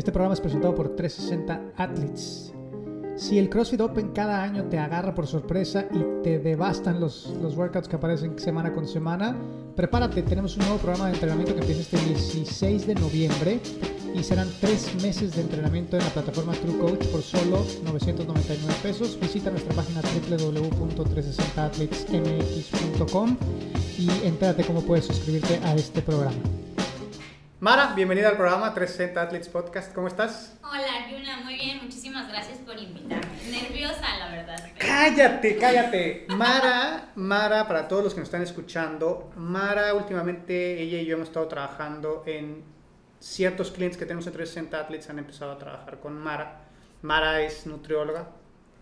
Este programa es presentado por 360 Athletes. Si el CrossFit Open cada año te agarra por sorpresa y te devastan los, los workouts que aparecen semana con semana, prepárate, tenemos un nuevo programa de entrenamiento que empieza este 16 de noviembre y serán tres meses de entrenamiento en la plataforma True Coach por solo 999 pesos. Visita nuestra página www.360athletesmx.com y entérate cómo puedes suscribirte a este programa. Mara, bienvenida al programa 360 Athletes Podcast. ¿Cómo estás? Hola, Yuna, muy bien. Muchísimas gracias por invitarme. Nerviosa, la verdad. Cállate, cállate. Mara, Mara, para todos los que nos están escuchando, Mara, últimamente ella y yo hemos estado trabajando en ciertos clientes que tenemos en 360 Athletes han empezado a trabajar con Mara. Mara es nutrióloga.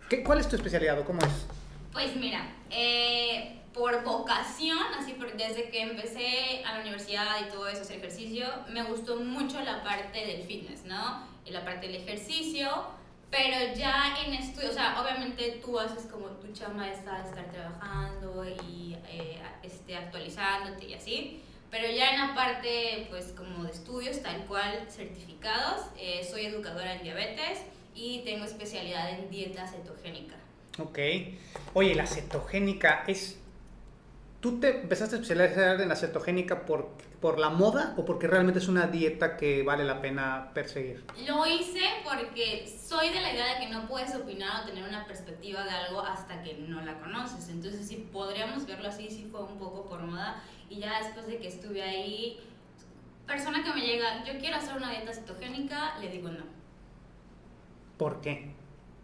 ¿Qué, ¿Cuál es tu especialidad o cómo es? Pues mira, eh, por vocación, así por, desde que empecé a la universidad y todo eso, hacer ejercicio, me gustó mucho la parte del fitness, ¿no? Y la parte del ejercicio, pero ya en estudio, o sea, obviamente tú haces como tu chamba está estar trabajando y eh, este, actualizándote y así. Pero ya en la parte, pues, como de estudios, tal cual, certificados, eh, soy educadora en diabetes y tengo especialidad en dieta cetogénica. Ok. Oye, la cetogénica es... ¿Tú te empezaste a especializar en la cetogénica por, por la moda o porque realmente es una dieta que vale la pena perseguir? Lo hice porque soy de la idea de que no puedes opinar o tener una perspectiva de algo hasta que no la conoces. Entonces, si podríamos verlo así, sí fue un poco por moda. Y ya después de que estuve ahí, persona que me llega, yo quiero hacer una dieta cetogénica, le digo no. ¿Por qué?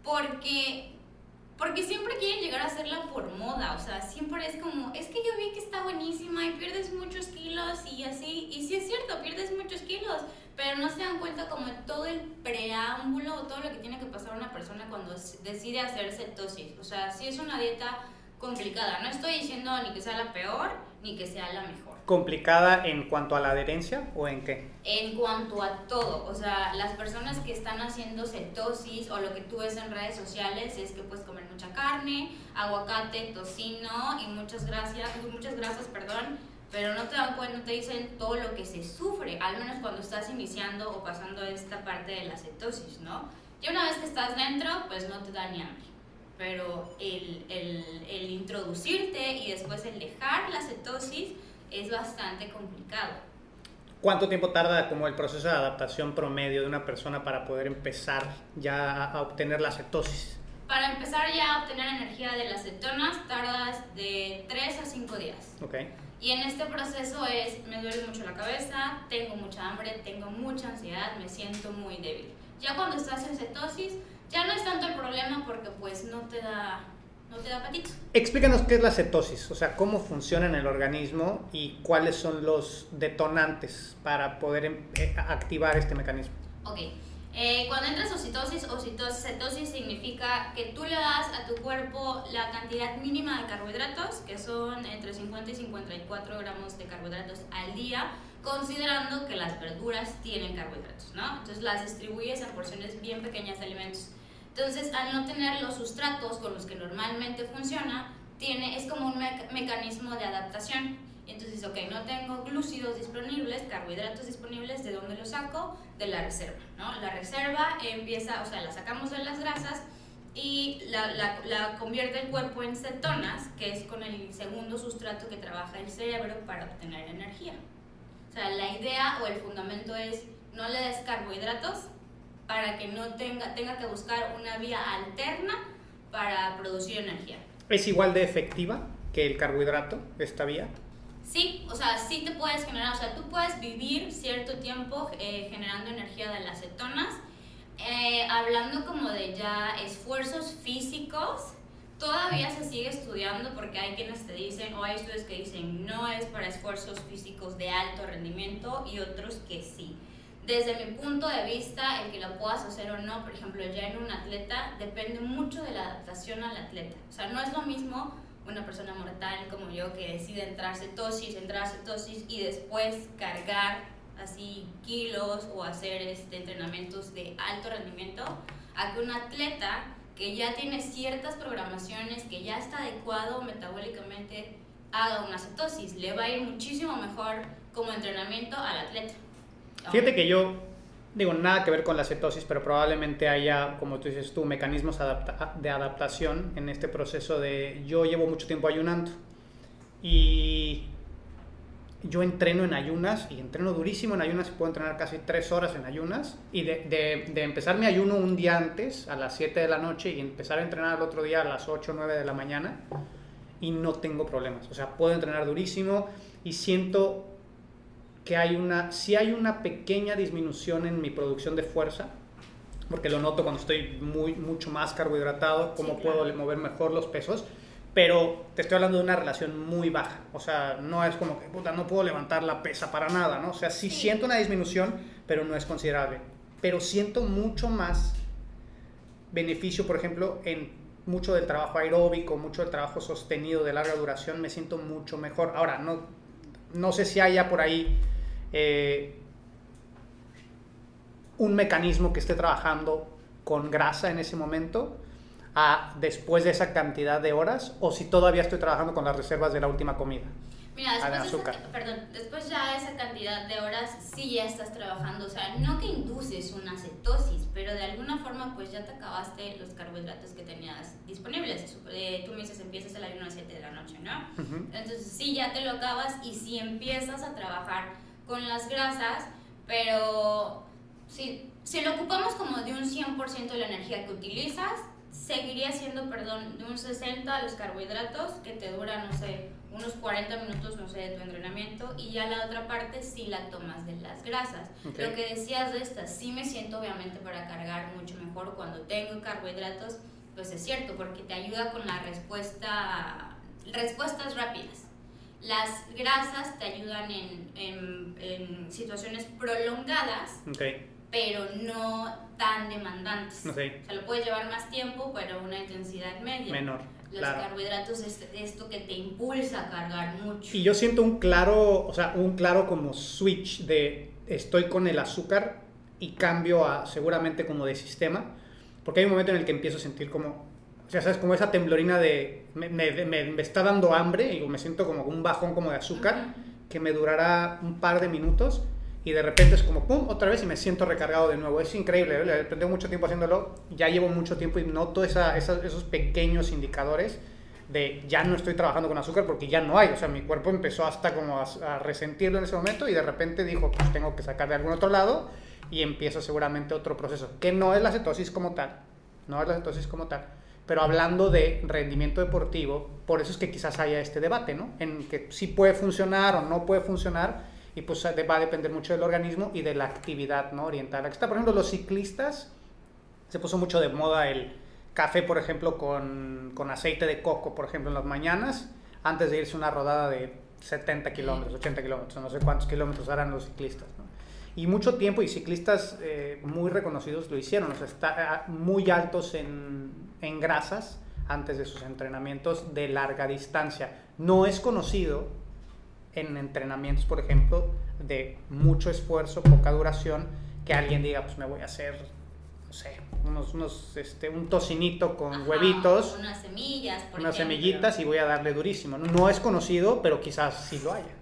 Porque, porque siempre quieren llegar a hacerla por moda, o sea, siempre es como, es que yo vi que está buenísima y pierdes muchos kilos y así, y sí es cierto, pierdes muchos kilos, pero no se dan cuenta como todo el preámbulo o todo lo que tiene que pasar una persona cuando decide hacer cetosis, o sea, sí es una dieta complicada, no estoy diciendo ni que sea la peor ni que sea la mejor. ¿Complicada en cuanto a la adherencia o en qué? en cuanto a todo. O sea, las personas que están haciendo cetosis o lo que tú ves en redes sociales es que puedes comer mucha carne, aguacate, tocino y muchas grasas, muchas grasas, perdón, pero no te dan cuenta, no te dicen todo lo que se sufre, al menos cuando estás iniciando o pasando esta parte de la cetosis, ¿no? Y una vez que estás dentro, pues no te da ni hambre. Pero el, el, el introducirte y después el dejar la cetosis es bastante complicado. ¿Cuánto tiempo tarda como el proceso de adaptación promedio de una persona para poder empezar ya a obtener la cetosis? Para empezar ya a obtener energía de las cetonas tardas de 3 a 5 días. Ok. Y en este proceso es, me duele mucho la cabeza, tengo mucha hambre, tengo mucha ansiedad, me siento muy débil. Ya cuando estás en cetosis, ya no es tanto el problema porque pues no te da, no te da patito. Explícanos qué es la cetosis, o sea, cómo funciona en el organismo y cuáles son los detonantes para poder em- eh, activar este mecanismo. Ok, eh, cuando entras a cetosis, o cetosis significa que tú le das a tu cuerpo la cantidad mínima de carbohidratos, que son entre 50 y 54 gramos de carbohidratos al día, considerando que las verduras tienen carbohidratos, ¿no? Entonces las distribuyes en porciones bien pequeñas de alimentos. Entonces, al no tener los sustratos con los que normalmente funciona, tiene, es como un meca- mecanismo de adaptación. Entonces, ok, no tengo glúcidos disponibles, carbohidratos disponibles, ¿de dónde los saco? De la reserva, ¿no? La reserva empieza, o sea, la sacamos de las grasas y la, la, la convierte el cuerpo en cetonas, que es con el segundo sustrato que trabaja el cerebro para obtener energía. O sea, la idea o el fundamento es no le des carbohidratos para que no tenga, tenga que buscar una vía alterna para producir energía. ¿Es igual de efectiva que el carbohidrato, esta vía? Sí, o sea, sí te puedes generar, o sea, tú puedes vivir cierto tiempo eh, generando energía de las cetonas. Eh, hablando como de ya esfuerzos físicos, todavía se sigue estudiando porque hay quienes te dicen, o hay estudios que dicen no es para esfuerzos físicos de alto rendimiento y otros que sí. Desde mi punto de vista, el que lo puedas hacer o no, por ejemplo, ya en un atleta, depende mucho de la adaptación al atleta. O sea, no es lo mismo una persona mortal como yo que decide entrar cetosis, entrar cetosis y después cargar así kilos o hacer este, entrenamientos de alto rendimiento, a que un atleta que ya tiene ciertas programaciones, que ya está adecuado metabólicamente, haga una cetosis. Le va a ir muchísimo mejor como entrenamiento al atleta. Fíjate que yo, digo, nada que ver con la cetosis, pero probablemente haya, como tú dices tú, mecanismos de adaptación en este proceso de yo llevo mucho tiempo ayunando y yo entreno en ayunas y entreno durísimo en ayunas y puedo entrenar casi tres horas en ayunas y de, de, empezar mi ayuno un día antes a las 7 de la noche y empezar a entrenar el otro día a las 8 o 9 de la mañana y no tengo problemas. O sea, puedo entrenar durísimo y siento que hay una, si hay una pequeña disminución en mi producción de fuerza, porque lo noto cuando estoy muy, mucho más carbohidratado, cómo puedo mover mejor los pesos, pero te estoy hablando de una relación muy baja, o sea, no es como que, puta, no puedo levantar la pesa para nada, ¿no? O sea, sí, siento una disminución, pero no es considerable, pero siento mucho más beneficio, por ejemplo, en mucho del trabajo aeróbico, mucho del trabajo sostenido de larga duración, me siento mucho mejor. Ahora, no, no sé si haya por ahí eh, un mecanismo que esté trabajando con grasa en ese momento a después de esa cantidad de horas o si todavía estoy trabajando con las reservas de la última comida. Mira, después, de perdón, después ya esa cantidad de horas sí ya estás trabajando, o sea, no que induces una cetosis, pero de alguna forma pues ya te acabaste los carbohidratos que tenías disponibles. Eh, tú me dices empiezas el ayuno a las 7 de la noche, ¿no? Entonces sí ya te lo acabas y si empiezas a trabajar con las grasas, pero si, si lo ocupamos como de un 100% de la energía que utilizas, seguiría siendo, perdón, de un 60 los carbohidratos, que te dura, no sé, unos 40 minutos, no sé, de tu entrenamiento, y ya la otra parte sí la tomas de las grasas. Lo que decías de estas, sí me siento obviamente para cargar mucho mejor cuando tengo carbohidratos, pues es cierto, porque te ayuda con la respuesta, respuestas rápidas. Las grasas te ayudan en, en, situaciones prolongadas, pero no tan demandantes. O sea, lo puedes llevar más tiempo, pero una intensidad media. Menor. Los carbohidratos es esto que te impulsa a cargar mucho. Y yo siento un claro, o sea, un claro como switch de estoy con el azúcar y cambio a seguramente como de sistema, porque hay un momento en el que empiezo a sentir como o sea, ¿sabes? Como esa temblorina de... Me, me, me, está dando hambre y me siento como un bajón como de azúcar que me durará un par de minutos y de repente es como pum, otra vez y me siento recargado de nuevo. Es increíble, ¿eh? tengo mucho tiempo haciéndolo, ya llevo mucho tiempo y noto esa, esos pequeños indicadores de ya no estoy trabajando con azúcar porque ya no hay. O sea, mi cuerpo empezó hasta como a, a resentirlo en ese momento y de repente dijo, pues tengo que sacar de algún otro lado y empiezo seguramente otro proceso, que no es la cetosis como tal, no es la cetosis como tal pero hablando de rendimiento deportivo, por eso es que quizás haya este debate, ¿no? En que sí puede funcionar o no puede funcionar, y pues va a depender mucho del organismo y de la actividad ¿no? orientada. Aquí está, por ejemplo, los ciclistas, se puso mucho de moda el café, por ejemplo, con, con aceite de coco, por ejemplo, en las mañanas, antes de irse una rodada de 70 kilómetros, 80 kilómetros, no sé cuántos kilómetros harán los ciclistas. ¿No? Y mucho tiempo, y ciclistas eh, muy reconocidos lo hicieron, o sea, está, muy altos en, en grasas antes de sus entrenamientos de larga distancia. No es conocido en entrenamientos, por ejemplo, de mucho esfuerzo, poca duración, que alguien diga, pues me voy a hacer, no sé, unos, unos este, un tocinito con huevitos. Unas semillas, por Unas semillitas y voy a darle durísimo. No es conocido, pero quizás sí lo haya.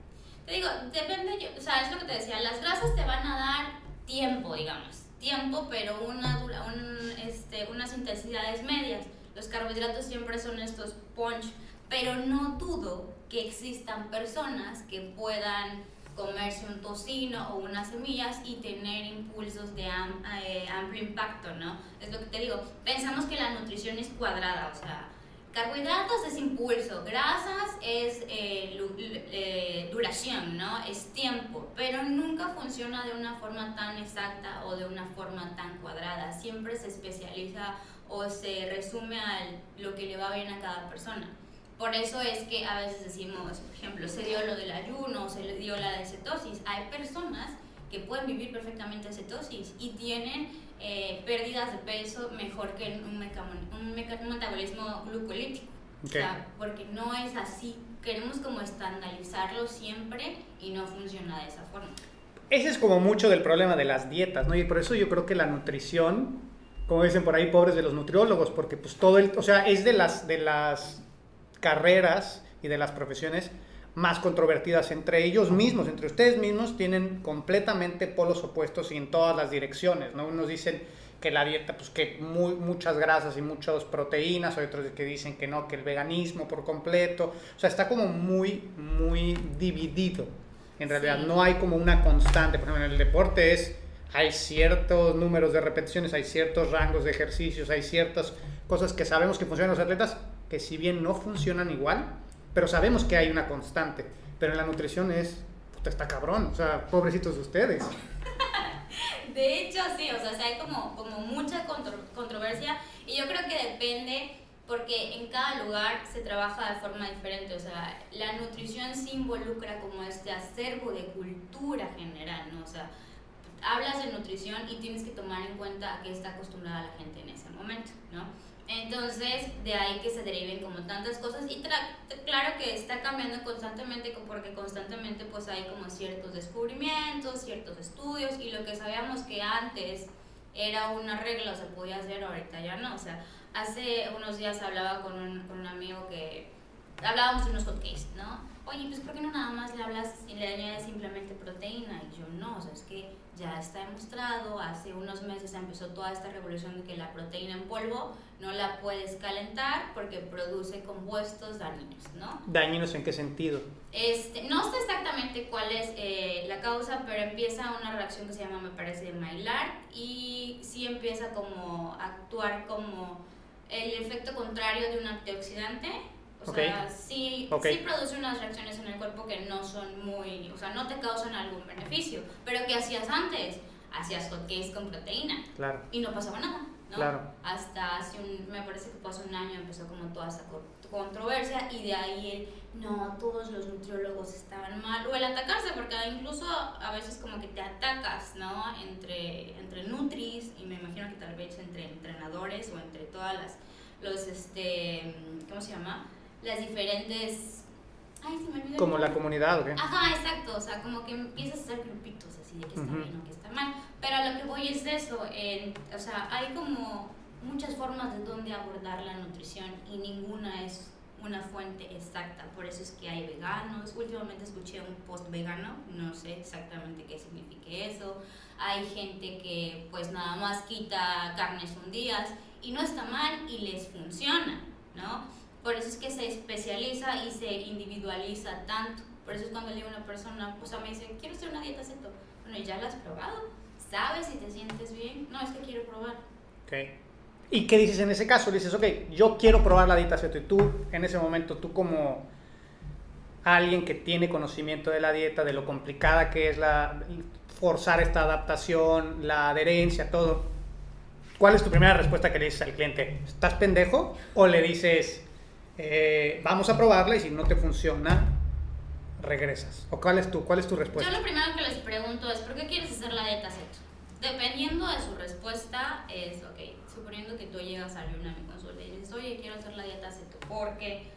Te digo, depende, yo, o sea, es lo que te decía, las grasas te van a dar tiempo, digamos, tiempo, pero una, un, este, unas intensidades medias. Los carbohidratos siempre son estos punch, pero no dudo que existan personas que puedan comerse un tocino o unas semillas y tener impulsos de eh, amplio impacto, ¿no? Es lo que te digo, pensamos que la nutrición es cuadrada, o sea, Carbohidratos es impulso, grasas es eh, eh, duración, ¿no? Es tiempo, pero nunca funciona de una forma tan exacta o de una forma tan cuadrada. Siempre se especializa o se resume a lo que le va bien a cada persona. Por eso es que a veces decimos, por ejemplo, se dio lo del ayuno, se dio la de cetosis. Hay personas que pueden vivir perfectamente en cetosis y tienen eh, pérdidas de peso mejor que un, un, metabolismo glucolítico. O sea, porque no es así. Queremos como estandarizarlo siempre y no funciona de esa forma. Ese es como mucho del problema de las dietas, ¿no? Y por eso yo creo que la nutrición, como dicen por ahí, pobres de los nutriólogos, porque pues todo el, o sea, es de las, de las carreras y de las profesiones más controvertidas entre ellos mismos, entre ustedes mismos, tienen completamente polos opuestos y en todas las direcciones, ¿no? Unos dicen que la dieta, pues que muy, muchas grasas y muchas proteínas, otros que dicen que no, que el veganismo por completo, o sea, está como muy, muy dividido. En realidad no hay como una constante, por ejemplo, en el deporte es, hay ciertos números de repeticiones, hay ciertos rangos de ejercicios, hay ciertas cosas que sabemos que funcionan los atletas, que si bien no funcionan igual, pero sabemos que hay una constante. Pero en la nutrición es, puta, está cabrón, o sea, pobrecitos de ustedes. De hecho, sí, o sea, hay como, como mucha controversia y yo creo que depende porque en cada lugar se trabaja de forma diferente, o sea, la nutrición se involucra como este acervo de cultura general, ¿no? O sea, hablas de nutrición y tienes que tomar en cuenta a qué está acostumbrada la gente en ese momento, ¿no? Entonces, de ahí que se deriven como tantas cosas y claro que está cambiando constantemente porque constantemente pues hay como ciertos descubrimientos, ciertos estudios y lo que sabíamos que antes era una regla o se podía hacer, ahorita ya no. O sea, hace unos días hablaba con un, con un amigo que hablábamos de unos hotcakes, ¿no? Oye, pues ¿por qué no nada más le hablas y le añades simplemente proteína? Y yo no, o sea, es que ya está demostrado, hace unos meses empezó toda esta revolución de que la proteína en polvo no la puedes calentar porque produce compuestos dañinos, ¿no? ¿Dañinos en qué sentido? Este, no sé exactamente cuál es eh, la causa, pero empieza una reacción que se llama, me parece, Maillard y sí empieza como a actuar como el efecto contrario de un antioxidante o sea, sí, sí produce unas reacciones en el cuerpo que no son muy, o sea, no te causan algún beneficio. Pero ¿qué hacías antes? Hacías hotcakes con proteína. Claro. Y no pasaba nada. ¿no? Claro. Hasta hace un, me parece que pasó un año empezó como toda esa controversia y de ahí el, no, todos los nutriólogos estaban mal, o el atacarse, porque incluso a veces como que te atacas, ¿no? Entre, entre nutris y me imagino que tal vez entre entrenadores o entre todas las, los, este, ¿cómo se llama? Las diferentes... Ay, se me olvidó. Como la comunidad, ¿o qué? Ajá, exacto. O sea, como que empiezas a hacer grupitos así de que está bien o que está mal. Pero a lo que voy es eso. o sea, hay como muchas formas de dónde abordar la nutrición y ninguna es una fuente exacta. Por eso es que hay veganos. Últimamente escuché un post vegano, no sé exactamente qué significa eso. Hay gente que pues nada más quita carnes un día y no está mal y les funciona, ¿no? Por eso es que se especializa y se individualiza tanto. Por eso es cuando le digo a una persona, pues a mí dice, quiero hacer una dieta ceto. Bueno, ¿ya la has probado? ¿Sabes si te sientes bien? No, es que quiero probar. Ok. ¿Y qué dices en ese caso? Dices, ok, yo quiero probar la dieta ceto. Y tú, en ese momento, tú como alguien que tiene conocimiento de la dieta, de lo complicada que es la forzar esta adaptación, la adherencia, todo. ¿Cuál es tu primera respuesta que le dices al cliente? ¿Estás pendejo? ¿O le dices, eh, vamos a probarla y si no te funciona, regresas. ¿O cuál es tu, cuál es tu respuesta? Yo lo primero que les pregunto es, ¿por qué quieres hacer la dieta ceto? Dependiendo de su respuesta, es, ok, suponiendo que tú llegas a una a mi consulta y dices, oye, quiero hacer la dieta ceto, ¿por qué?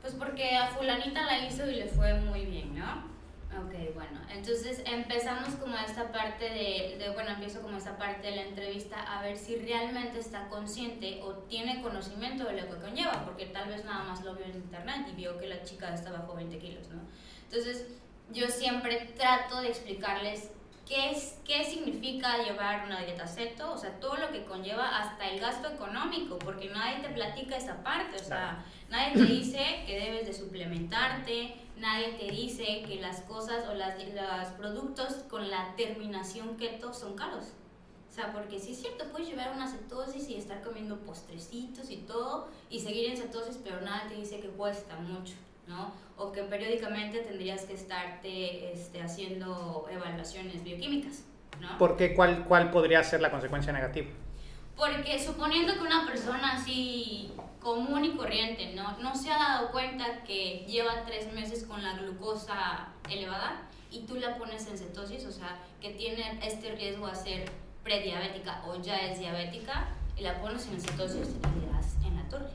Pues porque a fulanita la hizo y le fue muy bien, ¿no? Ok, bueno, entonces empezamos como esta parte de, de, bueno, empiezo como esta parte de la entrevista a ver si realmente está consciente o tiene conocimiento de lo que conlleva, porque tal vez nada más lo vio en internet y vio que la chica estaba bajo 20 kilos, ¿no? Entonces yo siempre trato de explicarles qué, es, qué significa llevar una dieta ceto, o sea, todo lo que conlleva hasta el gasto económico, porque nadie te platica esa parte, o sea, nadie te dice que debes de suplementarte, nadie te dice que las cosas o las, los productos con la terminación keto son caros. O sea, porque sí es cierto, puedes llevar una cetosis y estar comiendo postrecitos y todo y seguir en cetosis, pero nada te dice que cuesta mucho, ¿no? O que periódicamente tendrías que estarte este, haciendo evaluaciones bioquímicas, ¿no? ¿Por qué? ¿Cuál, ¿Cuál podría ser la consecuencia negativa? Porque suponiendo que una persona así común y corriente, ¿no? No se ha dado cuenta que lleva tres meses con la glucosa elevada y tú la pones en cetosis, o sea, que tiene este riesgo a ser prediabética o ya es diabética, y la pones en cetosis y le das en la torre.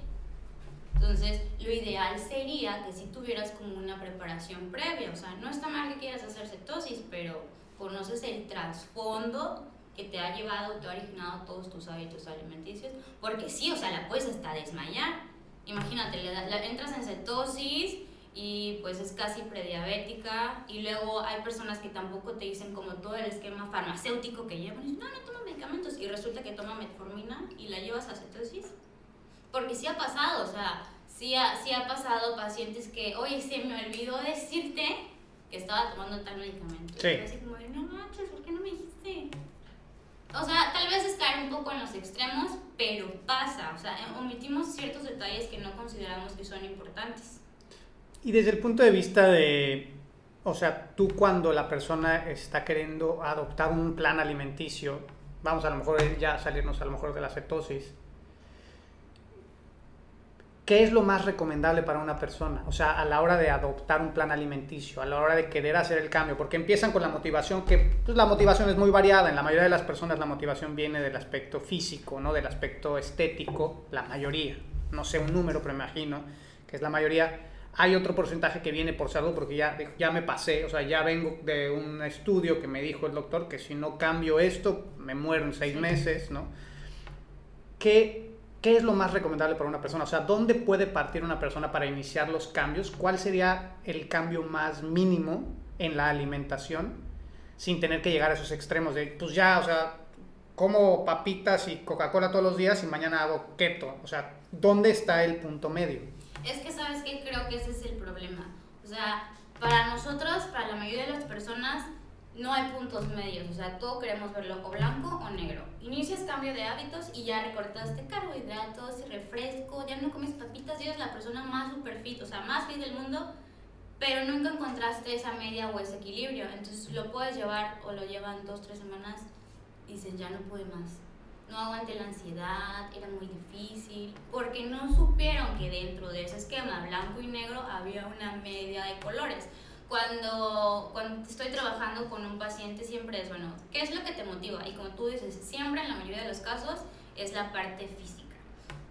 Entonces, lo ideal sería que si tuvieras como una preparación previa, o sea, no está mal que quieras hacer cetosis, pero conoces el trasfondo que te ha llevado, te ha originado todos tus hábitos alimenticios, porque sí, o sea, la puedes hasta desmayar. Imagínate, le la entras en cetosis y pues es casi prediabética y luego hay personas que tampoco te dicen como todo el esquema farmacéutico que llevan y dicen, no, no toma medicamentos y resulta que toma metformina y la llevas a cetosis porque sí ha pasado, o sea, sí ha, sí ha pasado pacientes que, oye, se me olvidó decirte que estaba tomando tal medicamento. Sí. Y así como, no manches, ¿por qué no me dijiste? O sea, tal vez es caer un poco en los extremos, pero pasa. O sea, omitimos ciertos detalles que no consideramos que son importantes. Y desde el punto de vista de, o sea, tú cuando la persona está queriendo adoptar un plan alimenticio, vamos a lo mejor ya salirnos a lo mejor de la cetosis, ¿qué es lo más recomendable para una persona? O sea, a la hora de adoptar un plan alimenticio, a la hora de querer hacer el cambio, porque empiezan con la motivación, que pues, la motivación es muy variada. En la mayoría de las personas la motivación viene del aspecto físico, ¿no? Del aspecto estético, la mayoría. No sé un número, pero me imagino que es la mayoría. Hay otro porcentaje que viene por salud, porque ya, ya me pasé, o sea, ya vengo de un estudio que me dijo el doctor que si no cambio esto, me muero en seis meses, ¿no? ¿Qué ¿Qué es lo más recomendable para una persona? O sea, ¿dónde puede partir una persona para iniciar los cambios? ¿Cuál sería el cambio más mínimo en la alimentación sin tener que llegar a esos extremos de, pues ya, o sea, como papitas y Coca-Cola todos los días y mañana hago keto? O sea, ¿dónde está el punto medio? Es que, ¿sabes qué? Creo que ese es el problema. O sea, para nosotros, para la mayoría de las personas, no hay puntos medios, o sea, todo queremos verlo o blanco o negro. Inicias cambio de hábitos y ya recortaste carbohidratos, refresco, ya no comes papitas, ya eres la persona más super fit, o sea, más fit del mundo, pero nunca encontraste esa media o ese equilibrio. Entonces lo puedes llevar o lo llevan dos, tres semanas y dicen, ya no pude más. No aguanté la ansiedad, era muy difícil, porque no supieron que dentro de ese esquema blanco y negro había una media de colores cuando, cuando estoy trabajando con un paciente siempre es, bueno, ¿qué es lo que te motiva? Y como tú dices, siempre en la mayoría de los casos es la parte física.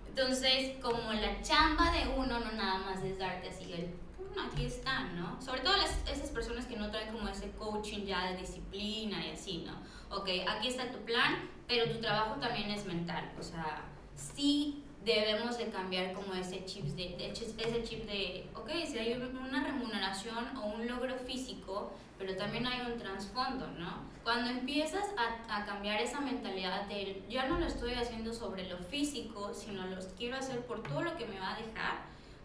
Entonces, como la chamba de uno no nada más es darte así el, aquí están, ¿no? Sobre todo las, esas personas que no traen como ese coaching ya de disciplina y así, ¿no? Ok, aquí está tu plan, pero tu trabajo también es mental. O sea, sí debemos de cambiar como ese chip de, ese chip de, ok, si hay una remuneración o un logro físico, pero también hay un trasfondo, ¿no? Cuando empiezas a, a, cambiar esa mentalidad de, ya no lo estoy haciendo sobre lo físico, sino lo quiero hacer por todo lo que me va a dejar,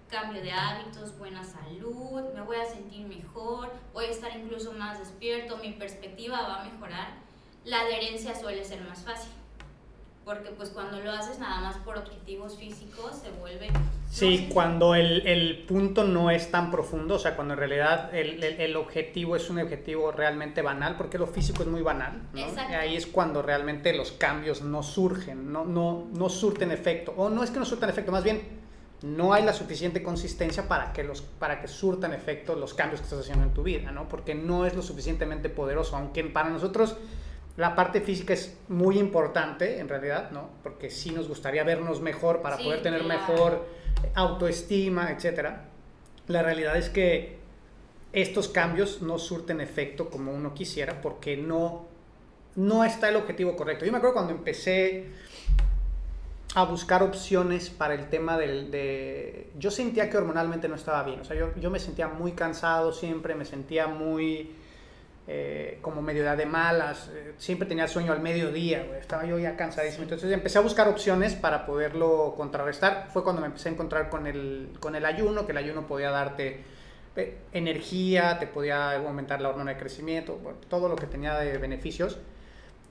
cambio de hábitos, buena salud, me voy a sentir mejor, voy a estar incluso más despierto, mi perspectiva va a mejorar, la adherencia suele ser más fácil porque pues cuando lo haces nada más por objetivos físicos se vuelve... Sí, cuando el, el, punto no es tan profundo, o sea, cuando en realidad el, el, objetivo es un objetivo realmente banal, porque lo físico es muy banal, ¿no? Y ahí es cuando realmente los cambios no surgen, no, no, no surten efecto, o no es que no surtan efecto, más bien no hay la suficiente consistencia para que, los, para que surtan efecto los cambios que estás haciendo en tu vida, ¿no? Porque no es lo suficientemente poderoso, aunque para nosotros la parte física es muy importante, en realidad, ¿no? Porque sí nos gustaría vernos mejor para poder tener mejor autoestima, etc. La realidad es que estos cambios no surten efecto como uno quisiera porque no, no está el objetivo correcto. Yo me acuerdo cuando empecé a buscar opciones para el tema del... De... Yo sentía que hormonalmente no estaba bien, o sea, yo, yo me sentía muy cansado siempre, me sentía muy eh, como medio de malas, eh, siempre tenía sueño al mediodía, estaba yo ya cansadísimo. Entonces empecé a buscar opciones para poderlo contrarrestar. Fue cuando me empecé a encontrar con el, con el ayuno, que el ayuno podía darte eh, energía, te podía aumentar la hormona de crecimiento, todo lo que tenía de beneficios.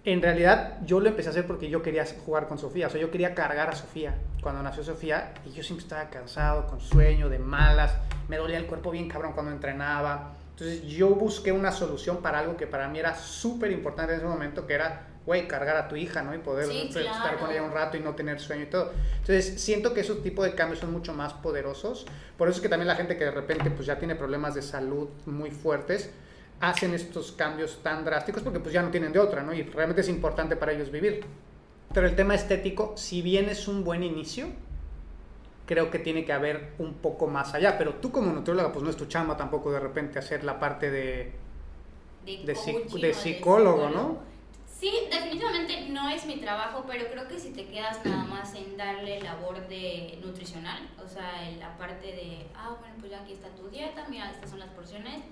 En realidad yo lo empecé a hacer porque yo quería jugar con Sofía, o sea, yo quería cargar a Sofía cuando nació Sofía y yo siempre estaba cansado, con sueño, de malas, me dolía el cuerpo bien cabrón cuando entrenaba entonces yo busqué una solución para algo que para mí era súper importante en ese momento, que era, güey, cargar a tu hija, ¿no? Y poder estar con ella un rato y no tener sueño y todo. Entonces siento que esos tipos de cambios son mucho más poderosos. Por eso es que también la gente que de repente pues ya tiene problemas de salud muy fuertes, hacen estos cambios tan drásticos porque pues ya no tienen de otra, ¿no? Y realmente es importante para ellos vivir. Pero el tema estético, si bien es un buen inicio, creo que tiene que haber un poco más allá. Pero tú como nutrióloga, pues no es tu chamba tampoco de repente hacer la parte de, De, de, psic- de psicólogo, ¿no? Sí, definitivamente no es mi trabajo, pero creo que si te quedas nada más en darle labor de nutricional, o sea, en la parte de, ah, bueno, pues ya aquí está tu dieta, mira, estas son las porciones,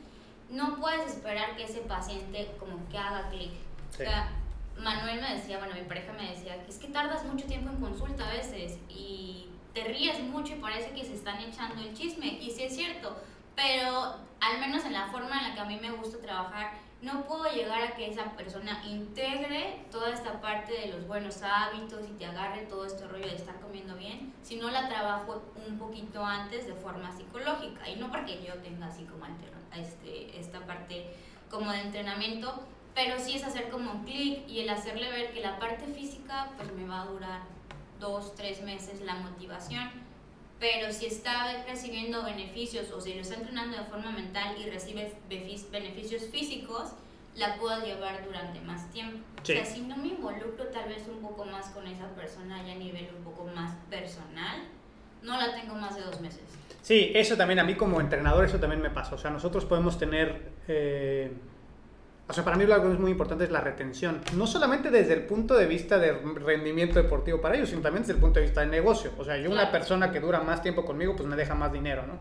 no puedes esperar que ese paciente como que haga clic. Sí. O sea, Manuel me decía, bueno, mi pareja me decía, es que tardas mucho tiempo en consulta a veces y te ríes mucho y parece que se están echando el chisme, y sí es cierto, pero al menos en la forma en la que a mí me gusta trabajar, no puedo llegar a que esa persona integre toda esta parte de los buenos hábitos y te agarre todo este rollo de estar comiendo bien, si no la trabajo un poquito antes de forma psicológica. Y no porque yo tenga así como este, esta parte como de entrenamiento, pero sí es hacer como un clic y el hacerle ver que la parte física pues me va a durar dos, tres meses la motivación pero si está recibiendo beneficios o si lo está entrenando de forma mental y recibe beneficios físicos, la puedo llevar durante más tiempo. Sí. O sea, si no me involucro tal vez un poco más con esa persona ya a nivel un poco más personal, no la tengo más de dos meses. Sí, eso también a mí como entrenador, eso también me pasa. O sea, nosotros podemos tener... eh, o sea, para mí algo que es muy importante es la retención. No solamente desde el punto de vista de rendimiento deportivo para ellos, sino también desde el punto de vista de negocio. O sea, yo una persona que dura más tiempo conmigo, pues me deja más dinero, ¿no?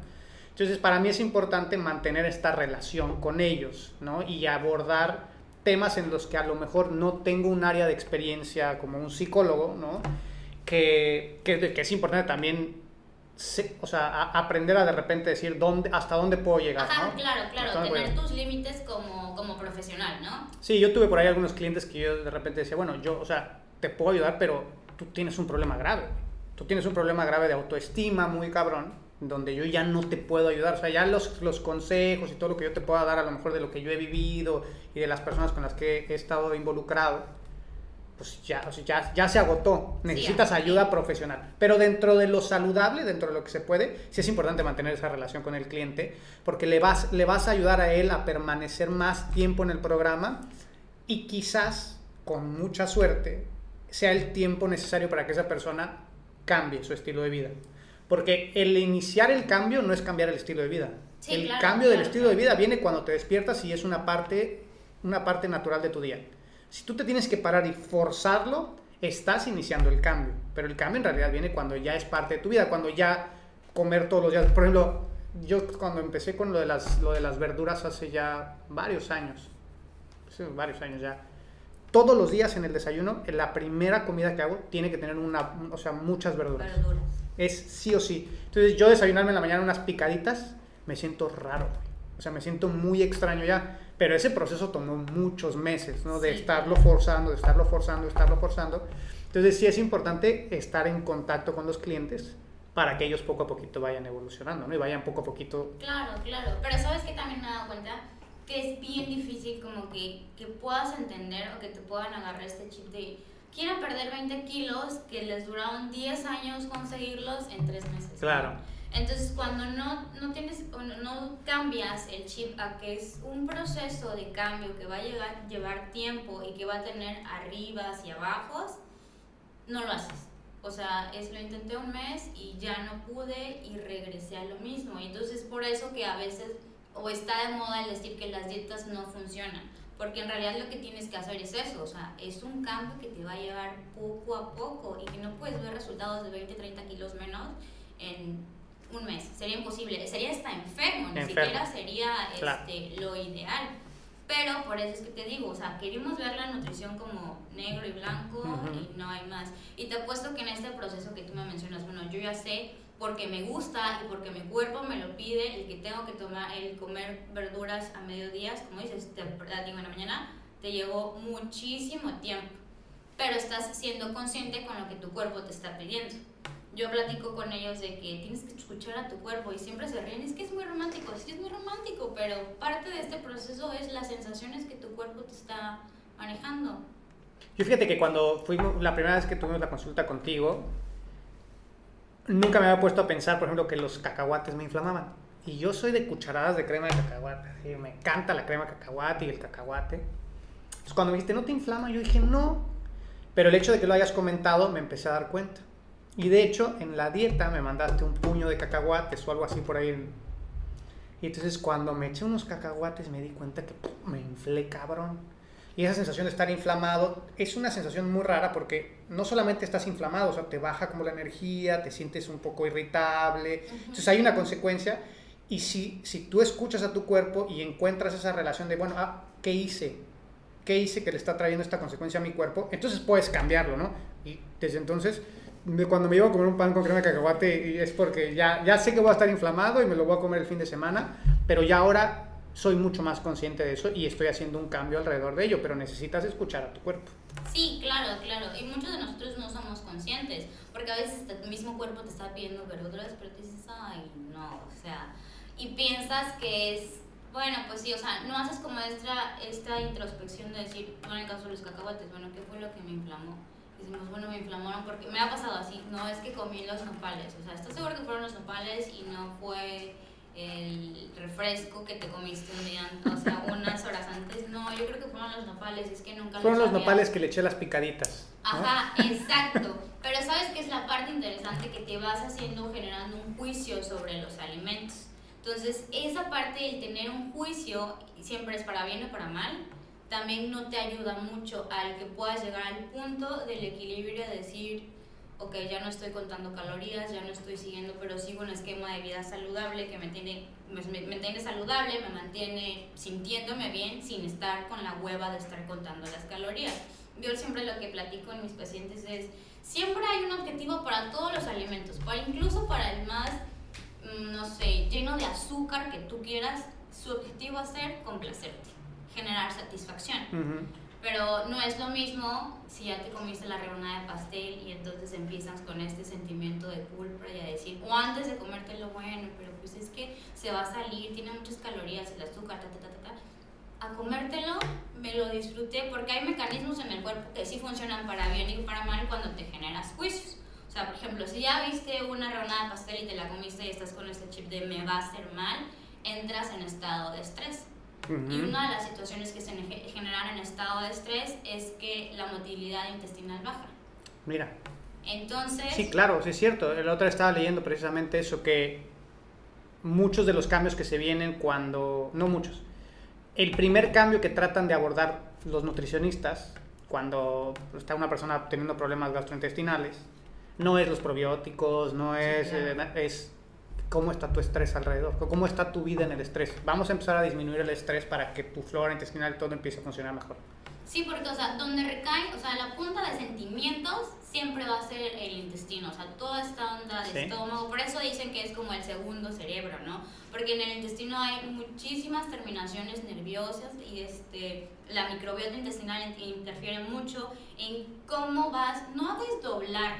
Entonces, para mí es importante mantener esta relación con ellos, ¿no? Y abordar temas en los que a lo mejor no tengo un área de experiencia como un psicólogo, ¿no? Que, que, que es importante también se- o sea, a- aprender a de repente decir dónde, hasta dónde puedo llegar, Ajá, ¿no? claro, claro, tener tus límites como, como profesional, ¿no? Sí, yo tuve por ahí algunos clientes que yo de repente decía, bueno, yo, o sea, te puedo ayudar, pero tú tienes un problema grave. Tú tienes un problema grave de autoestima muy cabrón, donde yo ya no te puedo ayudar. O sea, ya los, los consejos y todo lo que yo te pueda dar, a lo mejor de lo que yo he vivido y de las personas con las que he estado involucrado, pues ya, o sea, ya, ya se agotó. Necesitas Sí, ayuda profesional. Pero dentro de lo saludable, dentro de lo que se puede, sí es importante mantener esa relación con el cliente, porque le vas, le vas a ayudar a él a permanecer más tiempo en el programa y quizás, con mucha suerte, sea el tiempo necesario para que esa persona cambie su estilo de vida. Porque el iniciar el cambio no es cambiar el estilo de vida. Sí, el claro, cambio del claro, estilo de vida viene cuando te despiertas y es una parte, una parte natural de tu día. Si tú te tienes que parar y forzarlo, estás iniciando el cambio. Pero el cambio en realidad viene cuando ya es parte de tu vida, cuando ya comer todos los días. Por ejemplo, yo cuando empecé con lo de las, lo de las verduras hace ya varios años, sí, varios años ya, todos los días en el desayuno, en la primera comida que hago, tiene que tener una, o sea, muchas verduras. Verduras. Es sí o sí. Entonces yo desayunarme en la mañana unas picaditas, me siento raro. O sea, me siento muy extraño ya. Pero ese proceso tomó muchos meses, ¿no? De Sí, estarlo claro. forzando, de estarlo forzando, de estarlo forzando. Entonces sí es importante estar en contacto con los clientes para que ellos poco a poquito vayan evolucionando, ¿no? Y vayan poco a poquito... Claro, claro. Pero sabes que también me he dado cuenta que es bien difícil como que, que puedas entender o que te puedan agarrar este chip de quieren perder 20 kilos que les duraron 10 años conseguirlos en 3 meses. ¿no? Entonces, cuando no, no tienes no, cambias el chip a que es un proceso de cambio que va a llegar, llevar tiempo y que va a tener arribas y abajos, no lo haces. O sea, es lo intenté un mes y ya no pude y regresé a lo mismo. Entonces por eso que a veces o está de moda el decir que las dietas no funcionan, porque en realidad lo que tienes que hacer es eso, o sea, es un cambio que te va a llevar poco a poco y que no puedes ver resultados de 20, 30 kilos menos en un mes. Sería imposible, sería hasta enfermo, ni Enfermo. siquiera sería Claro. este, lo ideal. Pero por eso es que te digo, o sea, queremos ver la nutrición como negro y blanco y no hay más. Y te apuesto que en este proceso que tú me mencionas, bueno, yo ya sé porque me gusta y porque mi cuerpo me lo pide, el que tengo que tomar, el comer verduras a mediodía, como dices, te digo en la mañana, te llevó muchísimo tiempo. Pero estás siendo consciente con lo que tu cuerpo te está pidiendo. Yo platico con ellos de que tienes que escuchar a tu cuerpo y siempre se ríen. Es que es muy romántico, sí es muy romántico, pero parte de este proceso es las sensaciones que tu cuerpo te está manejando. Yo fíjate que cuando fuimos, la primera vez que tuvimos la consulta contigo, nunca me había puesto a pensar, por ejemplo, que los cacahuates me inflamaban. Y yo soy de cucharadas de crema de cacahuate. me encanta la crema de cacahuate y el cacahuate. Entonces, cuando me dijiste, ¿no te inflama? Yo dije, no. Pero el hecho de que lo hayas comentado, me empecé a dar cuenta. Y de hecho, en la dieta me mandaste un puño de cacahuates o algo así por ahí. Y entonces, cuando me eché unos cacahuates, me di cuenta que ¡pum! me inflé cabrón. Y esa sensación de estar inflamado es una sensación muy rara porque no solamente estás inflamado, o sea, te baja como la energía, te sientes un poco irritable. Entonces hay una consecuencia y si, si tú escuchas a tu cuerpo y encuentras esa relación de, bueno, ah, ¿qué hice? ¿Qué hice que le está trayendo esta consecuencia a mi cuerpo? Entonces puedes cambiarlo, ¿no? Y desde entonces, cuando me llevo a comer un pan con crema de cacahuate, es porque ya, ya sé que voy a estar inflamado y me lo voy a comer el fin de semana, pero ya ahora soy mucho más consciente de eso y estoy haciendo un cambio alrededor de ello, pero necesitas escuchar a tu cuerpo. Sí, claro, claro. Y muchos de nosotros no somos conscientes, porque a veces tu mismo cuerpo te está pidiendo verduras, pero te dices, ay, no, o sea, y piensas que es, bueno, pues sí, o sea, no haces como esta, esta introspección de decir, bueno, en el caso de los cacahuates, bueno, ¿qué fue lo que me inflamó? Decimos, bueno, me inflamaron porque me ha pasado así, no es que comí los nopales, o sea, ¿estás seguro que fueron los nopales y no fue el refresco que te comiste un día, o sea, unas horas antes. No, yo creo que fueron los nopales, es que nunca Fueron los había- nopales que le eché las picaditas. ¿no? Ajá, exacto. Pero sabes que es la parte interesante que te vas haciendo generando un juicio sobre los alimentos. Entonces, esa parte del tener un juicio, siempre es para bien o para mal, también no te ayuda mucho al que puedas llegar al punto del equilibrio de decir, ok, ya no estoy contando calorías, ya no estoy siguiendo, pero sigo un esquema de vida saludable que me tiene, me, me mantiene saludable, me mantiene sintiéndome bien sin estar con la hueva de estar contando las calorías. Yo siempre lo que platico en mis pacientes es, siempre hay un objetivo para todos los alimentos, para, incluso para el más, mm, no sé, lleno de azúcar que tú quieras, su objetivo es ser complacerte, generar satisfacción. Pero no es lo mismo si ya te comiste la rebanada de pastel y entonces empiezas con este sentimiento de culpa y a decir, o antes de comértelo, bueno, pero pues es que se va a salir, tiene muchas calorías, el azúcar, ta, ta, ta, ta, ta. A comértelo me lo disfruté porque hay mecanismos en el cuerpo que sí funcionan para bien y para mal cuando te generas juicios. O sea, por ejemplo, si ya viste una rebanada de pastel y te la comiste y estás con este chip de me va a hacer mal, entras en estado de estrés. Y Ujú. una de las situaciones que se ne- generan en estado de estrés es que la motilidad intestinal baja. Mira. Entonces, Sí, claro, sí es cierto. El otro estaba leyendo precisamente eso, que muchos de los cambios que se vienen cuando, no muchos, el primer cambio que tratan de abordar los nutricionistas cuando está una persona teniendo problemas gastrointestinales, no es los probióticos, no es, claro. eh, es cómo está tu estrés alrededor, cómo está tu vida en el estrés. Vamos a empezar a disminuir el estrés para que tu flora intestinal todo empiece a funcionar mejor. sí, porque, o sea, donde recae, o sea, la punta de sentimientos siempre va a ser el intestino, o sea, toda esta onda de Sí. estómago, por eso dicen que es como el segundo cerebro, ¿no? Porque en el intestino hay muchísimas terminaciones nerviosas y este, la microbiota intestinal in- interfiere mucho en cómo vas, no a desdoblar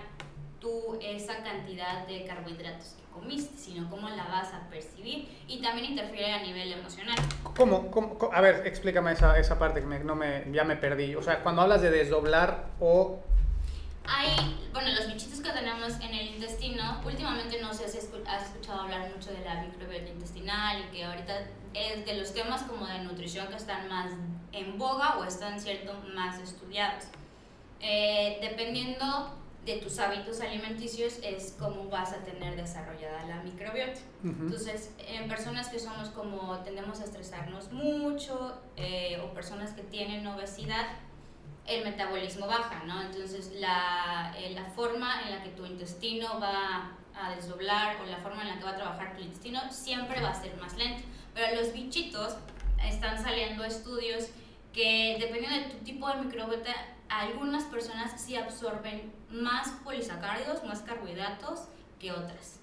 tú esa cantidad de carbohidratos comiste, sino cómo la vas a percibir y también interfiere a nivel emocional. ¿Cómo, cómo- cómo? A ver, explícame esa, esa parte que me- no me, ya me perdí. O sea, cuando hablas de desdoblar o... Hay, bueno, los bichitos que tenemos en el intestino, últimamente no sé si has escuchado hablar mucho de la microbiota intestinal y que ahorita es de los temas como de nutrición que están más en boga o están, cierto, más estudiados. Eh, dependiendo de tus hábitos alimenticios es cómo vas a tener desarrollada la microbiota. Entonces, en personas que somos como tendemos a estresarnos mucho eh, o personas que tienen obesidad, el metabolismo baja, ¿no? Entonces, la, eh, la forma en la que tu intestino va a desdoblar o la forma en la que va a trabajar tu intestino siempre va a ser más lento. Pero los bichitos están saliendo estudios que dependiendo de tu tipo de microbiota, algunas personas sí absorben más polisacáridos, más carbohidratos que otras.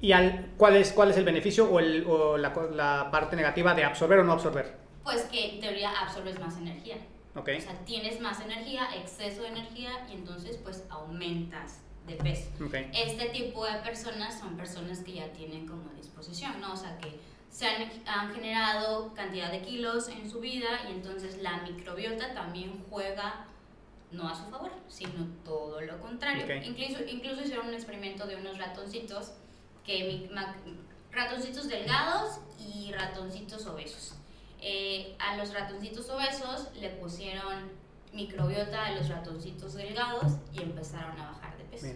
¿Y al, cuál, es, cuál es el beneficio o, el, o la, la parte negativa de absorber o no absorber? Pues que en teoría absorbes más energía. ¿Ok? O sea, tienes más energía, exceso de energía y entonces pues aumentas de peso. Ok. Este tipo de personas son personas que ya tienen como disposición, ¿no? O sea, que se han, han generado cantidad de kilos en su vida y entonces la microbiota también juega no a su favor, sino todo lo contrario. Incluso, incluso hicieron un experimento de unos ratoncitos que ratoncitos delgados y ratoncitos obesos. Eh, a los ratoncitos obesos le pusieron microbiota a los ratoncitos delgados y empezaron a bajar de peso.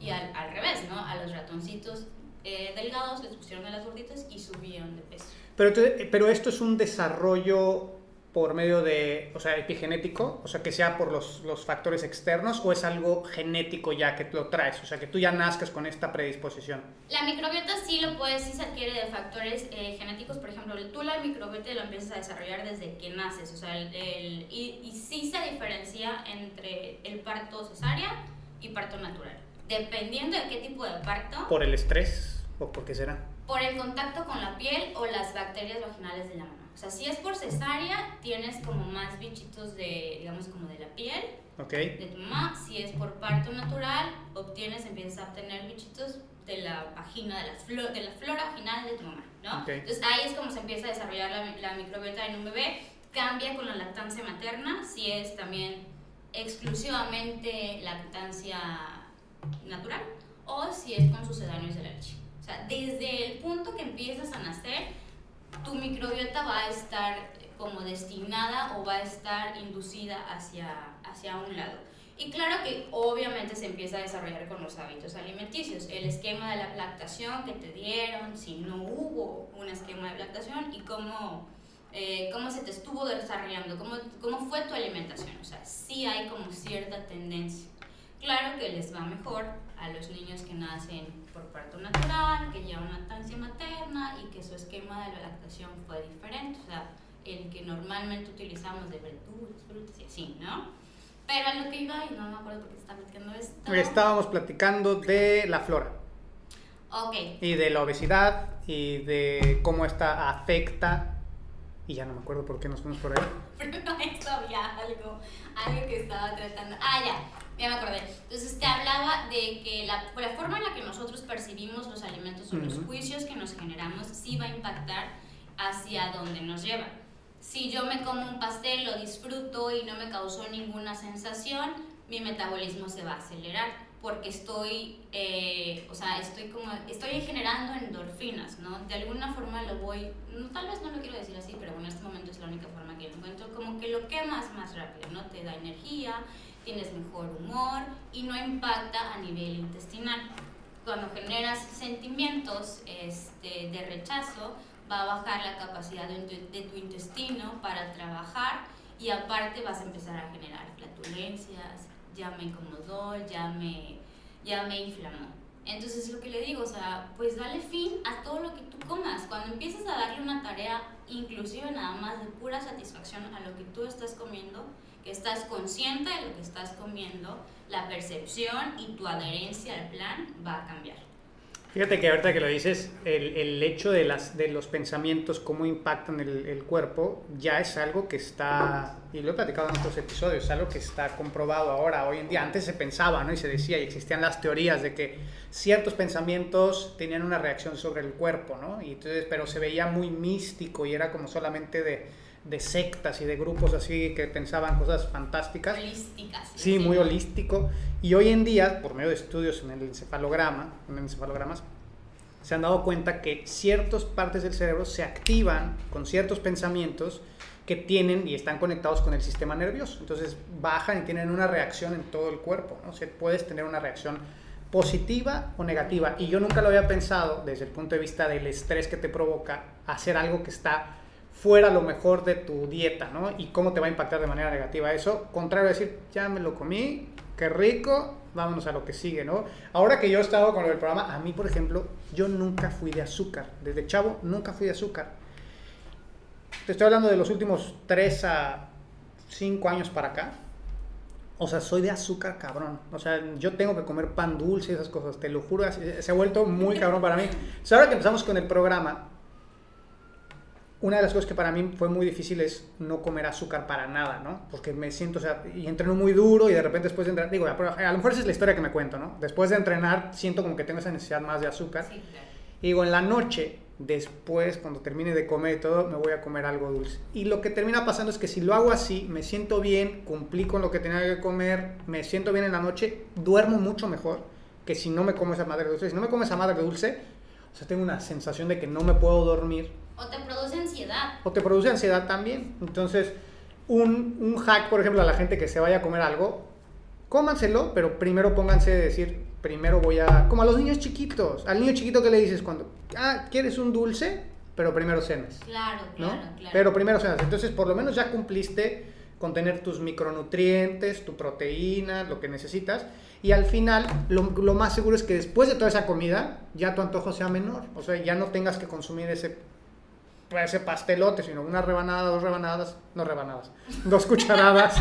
Y al, al, revés, ¿no? A los ratoncitos eh, delgados les pusieron a las gorditas y subieron de peso. Pero, pero esto es un desarrollo por medio de, o sea, epigenético, o sea, que sea por los, los, factores externos, o es algo genético ya que lo traes, o sea, que tú ya nazcas con esta predisposición? La microbiota sí lo puedes, sí se adquiere de factores eh, genéticos, por ejemplo, tú la microbiota la empiezas a desarrollar desde que naces, o sea, el, y, y sí se diferencia entre el parto cesárea y parto natural, dependiendo de qué tipo de parto. ¿Por el estrés o por qué será? Por el contacto con la piel o las bacterias vaginales de la mama. O sea, si es por cesárea, tienes como más bichitos de, digamos, como de la piel de tu mamá. Si es por parto natural, obtienes, empiezas a obtener bichitos de la vagina, de la, flor, de la flora vaginal de tu mamá, ¿no? Entonces ahí es como se empieza a desarrollar la, la microbiota en un bebé. Cambia con la lactancia materna, si es también exclusivamente lactancia natural o si es con sucedáneos de la leche. O sea, desde el punto que empiezas a nacer, tu microbiota va a estar como destinada o va a estar inducida hacia, hacia un lado. Y claro que obviamente se empieza a desarrollar con los hábitos alimenticios, el esquema de la lactación que te dieron, si no hubo un esquema de lactación y cómo, eh, cómo se te estuvo desarrollando, cómo, cómo fue tu alimentación. O sea, sí hay como cierta tendencia. Claro que les va mejor a los niños que nacen por parto natural, que llevan lactancia materna y que su esquema de la lactación fue diferente, o sea, el que normalmente utilizamos de verduras, frutas y así, ¿no? Pero a lo que iba, y no me acuerdo por qué estaba platicando esto. Estábamos platicando de la flora. Ok. Y de la obesidad y de cómo esta afecta. Y ya no me acuerdo por qué nos fuimos por ahí. Pero no, esto había algo, algo que estaba tratando. Ah, ya ya me acordé. Entonces te hablaba de que la, la forma en la que nosotros percibimos los alimentos o los juicios que nos generamos sí va a impactar hacia dónde nos lleva. Si yo me como un pastel, lo disfruto y no me causó ninguna sensación, mi metabolismo se va a acelerar porque estoy, eh, o sea, estoy como, estoy generando endorfinas, ¿no? De alguna forma lo voy, no, tal vez no lo quiero decir así, pero bueno, en este momento es la única forma que lo encuentro, como que lo quemas más rápido, ¿no? Te da energía, tienes mejor humor y no impacta a nivel intestinal. Cuando generas sentimientos este, de rechazo, va a bajar la capacidad de, de, tu intestino para trabajar y aparte vas a empezar a generar flatulencias, ya me incomodó, ya me, ya me inflamó. Entonces lo que le digo, o sea, pues dale fin a todo lo que tú comas. Cuando empiezas a darle una tarea, inclusive nada más de pura satisfacción a lo que tú estás comiendo, estás consciente de lo que estás comiendo, la percepción y tu adherencia al plan va a cambiar. Fíjate que ahorita que lo dices, el, el hecho de, las, de los pensamientos, cómo impactan el, el, cuerpo, ya es algo que está, y lo he platicado en otros episodios, es algo que está comprobado ahora, hoy en día. Antes se pensaba, ¿no? Y se decía, y existían las teorías de que ciertos pensamientos tenían una reacción sobre el cuerpo, ¿no? Y entonces, pero se veía muy místico y era como solamente de, de sectas y de grupos así que pensaban cosas fantásticas. Holísticas. Sí, muy holístico. Y hoy en día, por medio de estudios en el encefalograma, en encefalogramas, se han dado cuenta que ciertas partes del cerebro se activan con ciertos pensamientos que tienen y están conectados con el sistema nervioso. Entonces bajan y tienen una reacción en todo el cuerpo. ¿no? O sea, puedes tener una reacción positiva o negativa. Y yo nunca lo había pensado desde el punto de vista del estrés que te provoca hacer algo que está fuera lo mejor de tu dieta, ¿no? Y cómo te va a impactar de manera negativa eso. Contrario a decir, ya me lo comí, qué rico, vámonos a lo que sigue, ¿no? Ahora que yo he estado con el programa, a mí, por ejemplo, yo nunca fui de azúcar. Desde chavo, nunca fui de azúcar. Te estoy hablando de los últimos 3 a 5 años para acá. O sea, soy de azúcar cabrón. O sea, yo tengo que comer pan dulce y esas cosas. Te lo juro, se ha vuelto muy cabrón para mí. Entonces, ahora que empezamos con el programa, una de las cosas que para mí fue muy difícil es no comer azúcar para nada, ¿no? Porque me siento, o sea, y entreno muy duro y de repente después de entrenar, digo, a lo mejor esa es la historia que me cuento, ¿no? Después de entrenar siento como que tengo esa necesidad más de azúcar. Sí, claro. Y digo, en la noche, después, cuando termine de comer y todo, me voy a comer algo dulce. Y lo que termina pasando es que si lo hago así, me siento bien, cumplí con lo que tenía que comer, me siento bien en la noche, duermo mucho mejor que si no me como esa madre dulce. Si no me como esa madre dulce, o sea, tengo una sensación de que no me puedo dormir. O te produce ansiedad. O te produce ansiedad también. Entonces, un, un hack, por ejemplo, a la gente que se vaya a comer algo, cómanselo, pero primero pónganse a decir, primero voy a... Como a los niños chiquitos. Al niño chiquito que le dices cuando, ah, ¿quieres un dulce? Pero primero cenas. Claro, ¿no? claro, claro. Pero primero cenas. Entonces, por lo menos ya cumpliste con tener tus micronutrientes, tu proteína, lo que necesitas. Y al final, lo, lo más seguro es que después de toda esa comida, ya tu antojo sea menor. O sea, ya no tengas que consumir ese ese pastelote, sino una rebanada, dos rebanadas, no rebanadas, dos cucharadas,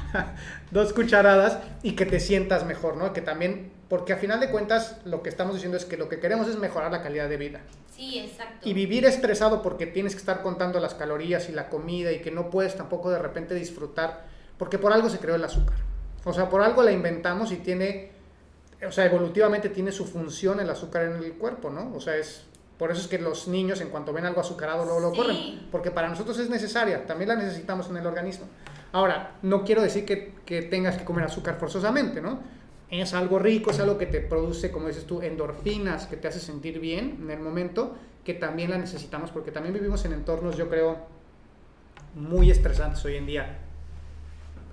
dos cucharadas y que te sientas mejor, ¿no? Que también, porque a final de cuentas lo que estamos diciendo es que lo que queremos es mejorar la calidad de vida. Sí, exacto. Y vivir estresado porque tienes que estar contando las calorías y la comida y que no puedes tampoco de repente disfrutar, porque por algo se creó el azúcar. O sea, por algo la inventamos y tiene, o sea, evolutivamente tiene su función el azúcar en el cuerpo, ¿no? O sea, es por eso es que los niños en cuanto ven algo azucarado luego lo Sí. corren, porque para nosotros es necesaria, también la necesitamos en el organismo. Ahora, no quiero decir que, que tengas que comer azúcar forzosamente, ¿no? Es algo rico, es algo que te produce, como dices tú, endorfinas, que te hace sentir bien en el momento, que también la necesitamos, porque también vivimos en entornos, yo creo, muy estresantes hoy en día.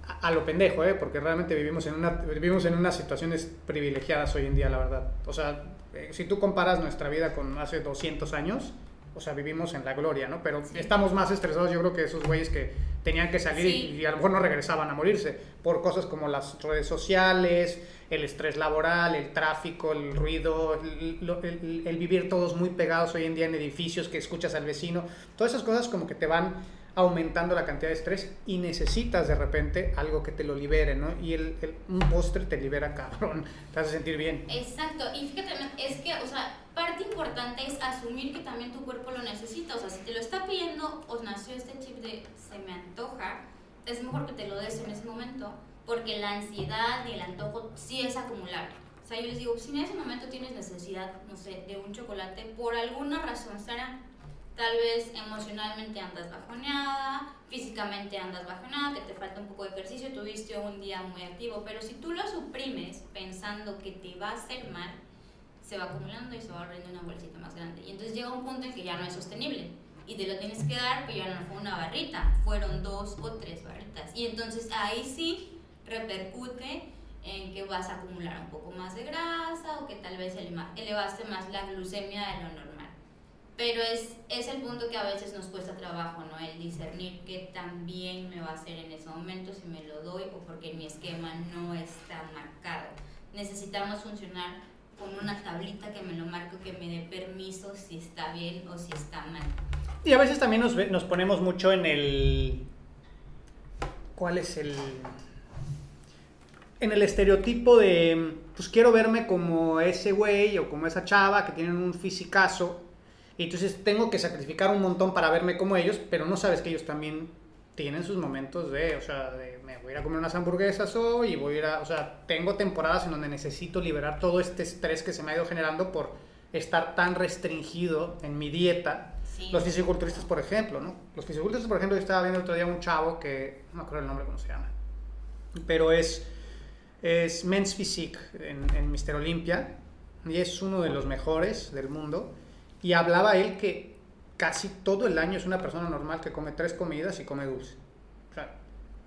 A, a lo pendejo, ¿eh? Porque realmente vivimos en, una, vivimos en unas situaciones privilegiadas hoy en día, la verdad. O sea, eh, si tú comparas nuestra vida con hace 200 años, o sea, vivimos en la gloria, ¿no? Pero Sí. estamos más estresados, yo creo que esos güeyes que tenían que salir y- Sí. y, a lo mejor no regresaban a morirse por cosas como las redes sociales, el estrés laboral, el tráfico, el ruido, el- el vivir todos muy pegados hoy en día en edificios que escuchas al vecino, todas esas cosas como que te van aumentando la cantidad de estrés y necesitas de repente algo que te lo libere, ¿no? Y el, el- un postre te libera, cabrón, te hace sentir bien. Exacto, y fíjate, es que, o sea, parte importante es asumir que también tu cuerpo lo necesita, o sea, si te lo está pidiendo o nació este chip de se me antoja, es mejor que te lo des en ese momento, porque la ansiedad y el antojo sí es acumulable. O sea, yo les digo, si en ese momento tienes necesidad, no sé, de un chocolate, por alguna razón será, tal vez emocionalmente andas bajoneada, físicamente andas bajoneada, que te falta un poco de ejercicio, tuviste un día muy activo, pero si tú lo suprimes pensando que te va a hacer mal, se va acumulando y se va volviendo una bolsita más grande. Y entonces llega un punto en que ya no es sostenible. Y te lo tienes que dar, pero ya no fue una barrita, fueron dos o tres barritas. Y entonces ahí sí repercute en que vas a acumular un poco más de grasa o que tal vez elevaste más la glucemia de lo normal. Pero es, es el punto que a veces nos cuesta trabajo, ¿no? El discernir qué tan bien me va a hacer en ese momento, si me lo doy o porque mi esquema no está marcado. Necesitamos funcionar con una tablita que me lo marque, que me dé permiso si está bien o si está mal. Y a veces también nos, nos ponemos mucho en el... ¿Cuál es el...? En el estereotipo de, pues quiero verme como ese güey o como esa chava que tienen un fisicazo y entonces tengo que sacrificar un montón para verme como ellos, pero no sabes que ellos también tienen sus momentos de, o sea, de me voy a ir a comer unas hamburguesas hoy y voy a ir a, o sea, tengo temporadas en donde necesito liberar todo este estrés que se me ha ido generando por estar tan restringido en mi dieta Sí. los fisiculturistas, por ejemplo, ¿no? Los fisiculturistas, por ejemplo, yo estaba viendo el otro día un chavo que, no me acuerdo el nombre, cómo se llama, pero es, es Men's Physique en, en Mr. Olympia y es uno de los mejores del mundo. Y hablaba él que casi todo el año es una persona normal que come tres comidas y come dulce. O sea,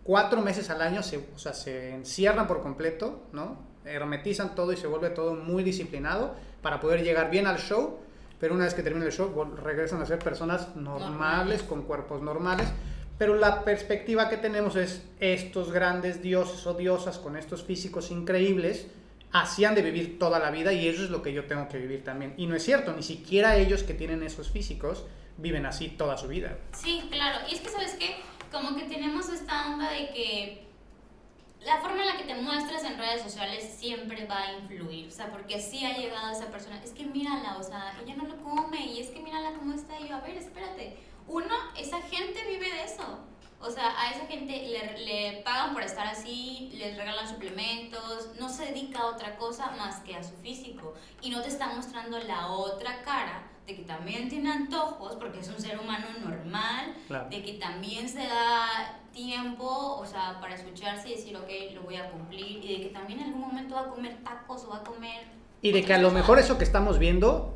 cuatro meses al año se, o sea, se encierran por completo, ¿no? Hermetizan todo y se vuelve todo muy disciplinado para poder llegar bien al show, pero una vez que termina el show regresan a ser personas normales, Normales. con cuerpos normales. Pero la perspectiva que tenemos es estos grandes dioses o diosas con estos físicos increíbles hacían de vivir toda la vida y eso es lo que yo tengo que vivir también. Y no es cierto, ni siquiera ellos que tienen esos físicos viven así toda su vida. Sí, claro. Y es que, ¿sabes qué? Como que tenemos esta onda de que la forma en la que te muestras en redes sociales siempre va a influir. O sea, porque sí ha llegado esa persona. Es que mírala, o sea, ella no lo come. Y es que mírala cómo está. Y yo, a ver, espérate. Uno, esa gente vive de eso. O sea, a esa gente le, le pagan por estar así, les regalan suplementos, no se dedica a otra cosa más que a su físico. Y no te está mostrando la otra cara de que también tiene antojos, porque es un ser humano normal, Claro. de que también se da tiempo, o sea, para escucharse y decir, ok, lo voy a cumplir, y de que también en algún momento va a comer tacos o va a comer... Y de que a lo mejor eso que estamos viendo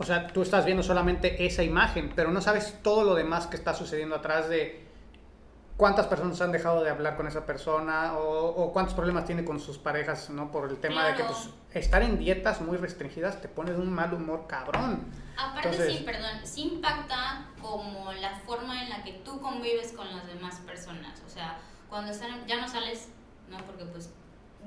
o sea, tú estás viendo solamente esa imagen, pero no sabes todo lo demás que está sucediendo atrás de cuántas personas han dejado de hablar con esa persona o, cuántos problemas tiene con sus parejas, ¿no? Por el tema de que pues, estar en dietas muy restringidas te pone de un mal humor cabrón. Aparte sí, perdón, sí impacta como la forma en la que tú convives con las demás personas. O sea, cuando están, ya no sales, ¿no? Porque pues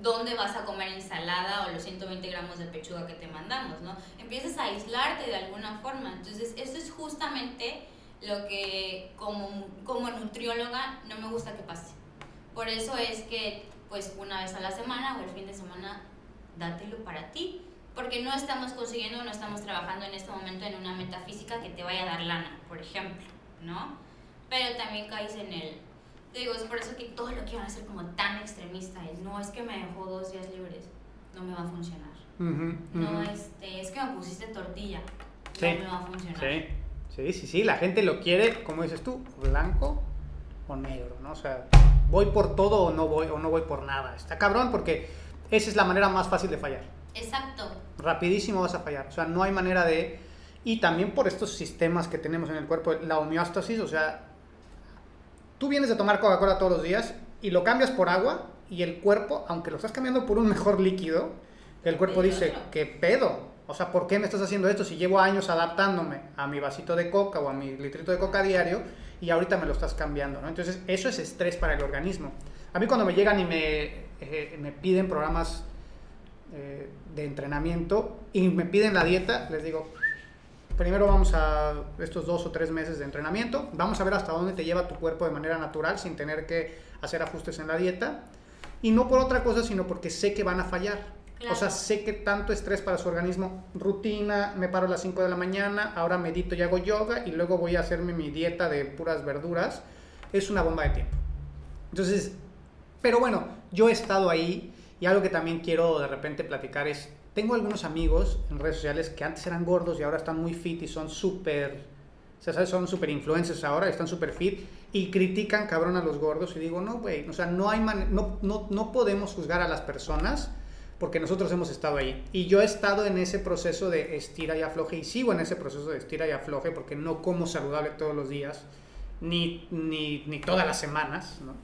dónde vas a comer ensalada o los 120 gramos de pechuga que te mandamos, ¿no? Empiezas a aislarte de alguna forma. Entonces, eso es justamente lo que como, como nutrióloga no me gusta que pase. Por eso es que, pues, una vez a la semana o el fin de semana, dátelo para ti. Porque no estamos consiguiendo, no estamos trabajando en este momento en una metafísica que te vaya a dar lana, por ejemplo, ¿no? Pero también caes en el digo, es por eso que todo lo quiero hacer como tan extremista. Es, no es que me dejó dos días libres, no me va a funcionar. No, este, es que me pusiste tortilla, no me va a funcionar. Sí. sí, sí, sí, la gente lo quiere, como dices tú, blanco o negro, ¿no? O sea, voy por todo o no voy, o no voy por nada. Está cabrón porque esa es la manera más fácil de fallar. Exacto. Rapidísimo vas a fallar. O sea, no hay manera de... Y también por estos sistemas que tenemos en el cuerpo, la homeostasis, o sea, tú vienes a tomar Coca-Cola todos los días y lo cambias por agua y el cuerpo, aunque lo estás cambiando por un mejor líquido, el cuerpo dice, ¿qué pedo? O sea, ¿por qué me estás haciendo esto si llevo años adaptándome a mi vasito de coca o a mi litrito de coca diario y ahorita me lo estás cambiando? ¿no? Entonces, eso es estrés para el organismo. A mí cuando me llegan y me, eh, me piden programas eh, de entrenamiento y me piden la dieta, les digo, primero vamos a estos dos o tres meses de entrenamiento, vamos a ver hasta dónde te lleva tu cuerpo de manera natural sin tener que hacer ajustes en la dieta. Y no por otra cosa, sino porque sé que van a fallar. O sea, sé que tanto estrés para su organismo, rutina, me paro a las 5 de la mañana, ahora medito y hago yoga y luego voy a hacerme mi dieta de puras verduras, es una bomba de tiempo. Entonces, pero bueno, yo he estado ahí y algo que también quiero de repente platicar es, tengo algunos amigos en redes sociales que antes eran gordos y ahora están muy fit y son súper, o sea, son súper influencers ahora, están súper fit y critican cabrón a los gordos y digo, no, güey, o sea, no, hay no, no, no podemos juzgar a las personas porque nosotros hemos estado ahí. Y yo he estado en ese proceso de estira y afloje y sigo en ese proceso de estira y afloje porque no como saludable todos los días, ni, ni, ni todas las semanas, ¿no?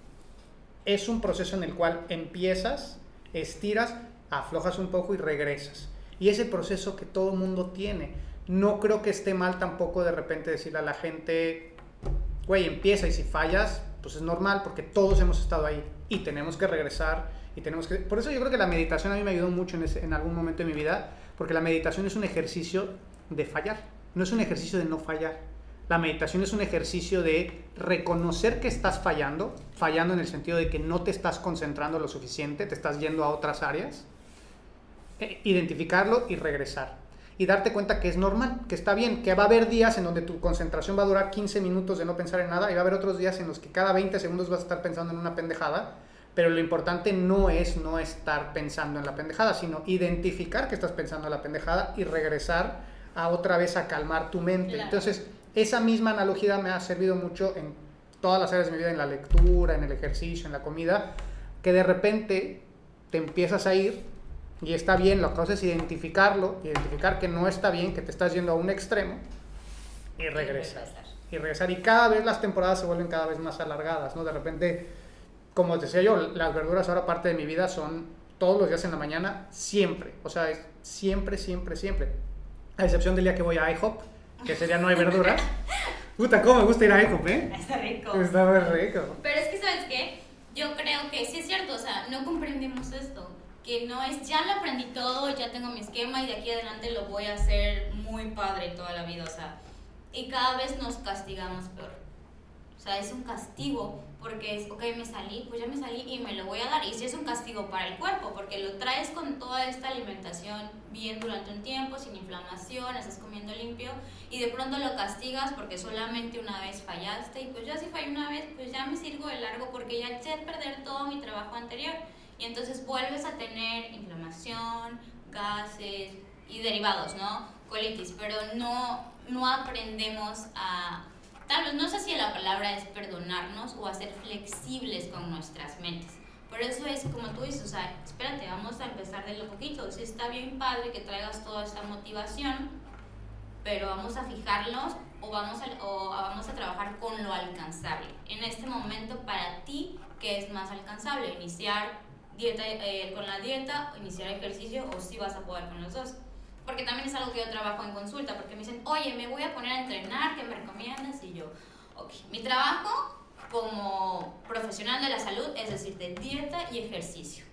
Es un proceso en el cual empiezas, estiras, aflojas un poco y regresas. Y ese proceso que todo mundo tiene. No creo que esté mal tampoco de repente decirle a la gente, güey, empieza y si fallas, pues es normal porque todos hemos estado ahí y tenemos que regresar y tenemos que... Por eso yo creo que la meditación a mí me ayudó mucho en, ese, en algún momento de mi vida, porque la meditación es un ejercicio de fallar, no es un ejercicio de no fallar. La meditación es un ejercicio de reconocer que estás fallando, fallando en el sentido de que no te estás concentrando lo suficiente, te estás yendo a otras áreas identificarlo y regresar. Y darte cuenta que es normal, que está bien, que va a haber días en donde tu concentración va a durar 15 minutos de no pensar en nada y va a haber otros días en los que cada 20 segundos vas a estar pensando en una pendejada, pero lo importante no es no estar pensando en la pendejada, sino identificar que estás pensando en la pendejada y regresar a otra vez a calmar tu mente. Entonces, esa misma analogía me ha servido mucho en todas las áreas de mi vida, en la lectura, en el ejercicio, en la comida, que de repente te empiezas a ir y está bien, lo que haces es identificarlo, identificar que no está bien, que te estás yendo a un extremo y regresar. Y regresar. Y cada vez las temporadas se vuelven cada vez más alargadas, ¿no? De repente, como decía yo, las verduras ahora parte de mi vida son todos los días en la mañana, siempre. O sea, siempre, siempre, siempre. A excepción del día que voy a IHOP, que ese día no hay verduras. Puta, cómo me gusta ir a IHOP, ¿eh? Está rico. Está muy rico. Pero es que, ¿sabes qué? Yo creo que sí es cierto, o sea, no comprendemos esto que no es, ya lo aprendí todo, ya tengo mi esquema y de aquí adelante lo voy a hacer muy padre toda la vida, o sea, y cada vez nos castigamos peor. O sea, es un castigo porque es, ok, me salí, pues ya me salí y me lo voy a dar. Y si es un castigo para el cuerpo, porque lo traes con toda esta alimentación bien durante un tiempo, sin inflamación, estás comiendo limpio, y de pronto lo castigas porque solamente una vez fallaste, y pues ya si fallé una vez, pues ya me sirvo de largo porque ya eché a perder todo mi trabajo anterior y entonces vuelves a tener inflamación, gases y derivados, ¿no? Colitis, pero no, no aprendemos a, tal vez, no sé si la palabra es perdonarnos o a ser flexibles con nuestras mentes. Por eso es como tú dices, o sea, espérate, vamos a empezar de lo poquito. Si está bien padre que traigas toda esta motivación, pero vamos a fijarnos o vamos a, o vamos a trabajar con lo alcanzable. En este momento, para ti, ¿qué es más alcanzable? Iniciar dieta, eh, con la dieta, iniciar ejercicio o si vas a poder con los dos. Porque también es algo que yo trabajo en consulta, porque me dicen, oye, me voy a poner a entrenar, ¿qué me recomiendas? Y yo, ok, mi trabajo como profesional de la salud es decir, de dieta y ejercicio.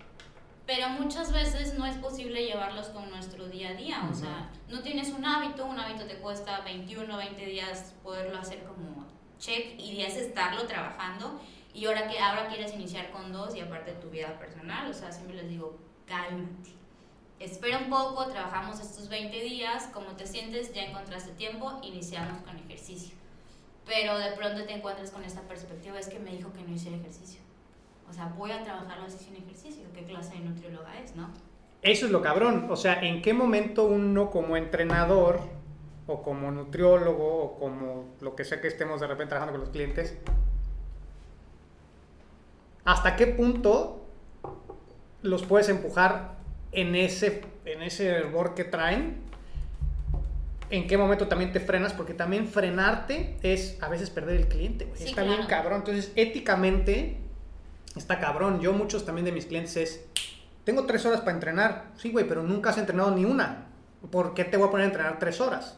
Pero muchas veces no es posible llevarlos con nuestro día a día. O sea, no tienes un hábito, un hábito te cuesta 21, 20 días poderlo hacer como check y días estarlo trabajando. Y ahora que ahora quieres iniciar con dos y aparte tu vida personal, o sea, siempre les digo, cálmate. Espera un poco, trabajamos estos 20 días, como te sientes, ya encontraste tiempo, iniciamos con ejercicio pero de pronto te encuentras con esta perspectiva, es que me dijo que no hiciera ejercicio. O sea, voy a trabajarlo así sin ejercicio. ¿Qué clase de nutrióloga es, no? Eso es lo cabrón. O sea, ¿en qué momento uno como entrenador o como nutriólogo o como lo que sea que estemos de repente trabajando con los clientes, hasta qué punto los puedes empujar en ese, en ese hervor que traen en qué momento también te frenas, porque también frenarte es a veces perder el cliente, está bien cabrón. Entonces, éticamente, está cabrón. Yo, muchos también de mis clientes es, tengo tres horas para entrenar. Sí, güey, pero nunca has entrenado ni una. ¿Por qué te voy a poner a entrenar tres horas?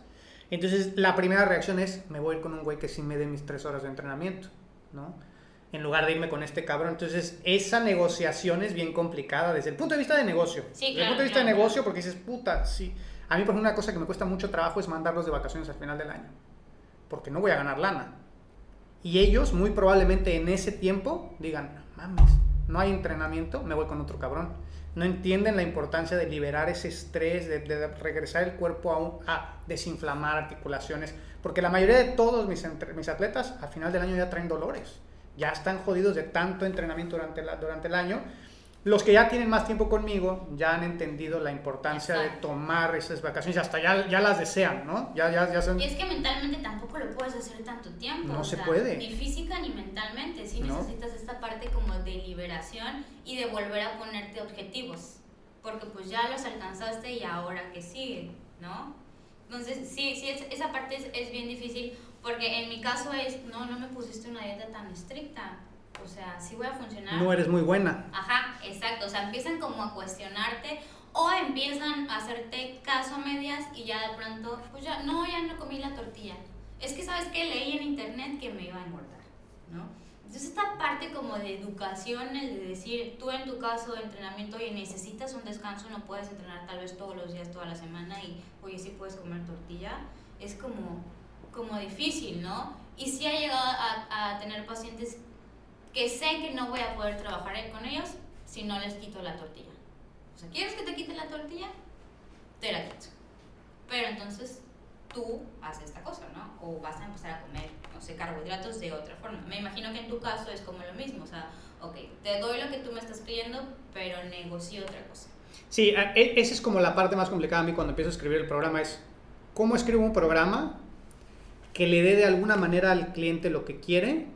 Entonces, la primera reacción es, me voy a ir con un güey que sí me dé mis tres horas de entrenamiento, ¿no? En lugar de irme con este cabrón. Entonces, esa negociación es bien complicada desde el punto de vista de negocio. Sí, desde el punto de vista de negocio, porque dices, puta, sí a mí, por ejemplo, una cosa que me cuesta mucho trabajo es mandarlos de vacaciones al final del año, porque no voy a ganar lana. Y ellos, muy probablemente en ese tiempo, digan, mames, no hay entrenamiento, me voy con otro cabrón. No entienden la importancia de liberar ese estrés, de, regresar el cuerpo a, a, desinflamar articulaciones, porque la mayoría de todos mis, mis atletas al final del año ya traen dolores, ya están jodidos de tanto entrenamiento durante, la, durante el año los que ya tienen más tiempo conmigo ya han entendido la importancia de tomar esas vacaciones, hasta ya, ya las desean, ¿no? Ya, ya, ya Y es que mentalmente tampoco lo puedes hacer tanto tiempo. No se puede. Ni física ni mentalmente. Sí necesitas esta parte como de liberación y de volver a ponerte objetivos. Porque pues ya los alcanzaste y ahora que sigue, ¿no? Entonces, sí, sí, esa parte es, es bien difícil porque en mi caso es, no, no me pusiste una dieta tan estricta o sea, sí voy a funcionar. No eres muy buena. Ajá, exacto. O sea, empiezan como a cuestionarte o empiezan a hacerte caso a medias y ya de pronto, pues ya, no, ya no comí la tortilla. Es que, ¿sabes qué? Leí en internet que me iba a engordar, ¿no? Entonces, esta parte como de educación, el de decir, tú en tu caso de entrenamiento, oye, necesitas un descanso, no puedes entrenar tal vez todos los días, toda la semana y, oye, sí puedes comer tortilla, es como, como difícil, ¿no? Y sí ha llegado a, tener pacientes que sé que no voy a poder trabajar con ellos si no les quito la tortilla. O sea, ¿quieres que te quite la tortilla? Te la quito. Pero entonces tú haces esta cosa, ¿no? O vas a empezar a comer, no sé, carbohidratos de otra forma. Me imagino que en tu caso es como lo mismo, o sea, ok, te doy lo que tú me estás pidiendo, pero negocio otra cosa. Sí, e, esa es como la parte más complicada a mí cuando empiezo a escribir el programa, es cómo escribo un programa que le dé de alguna manera al cliente lo que quiere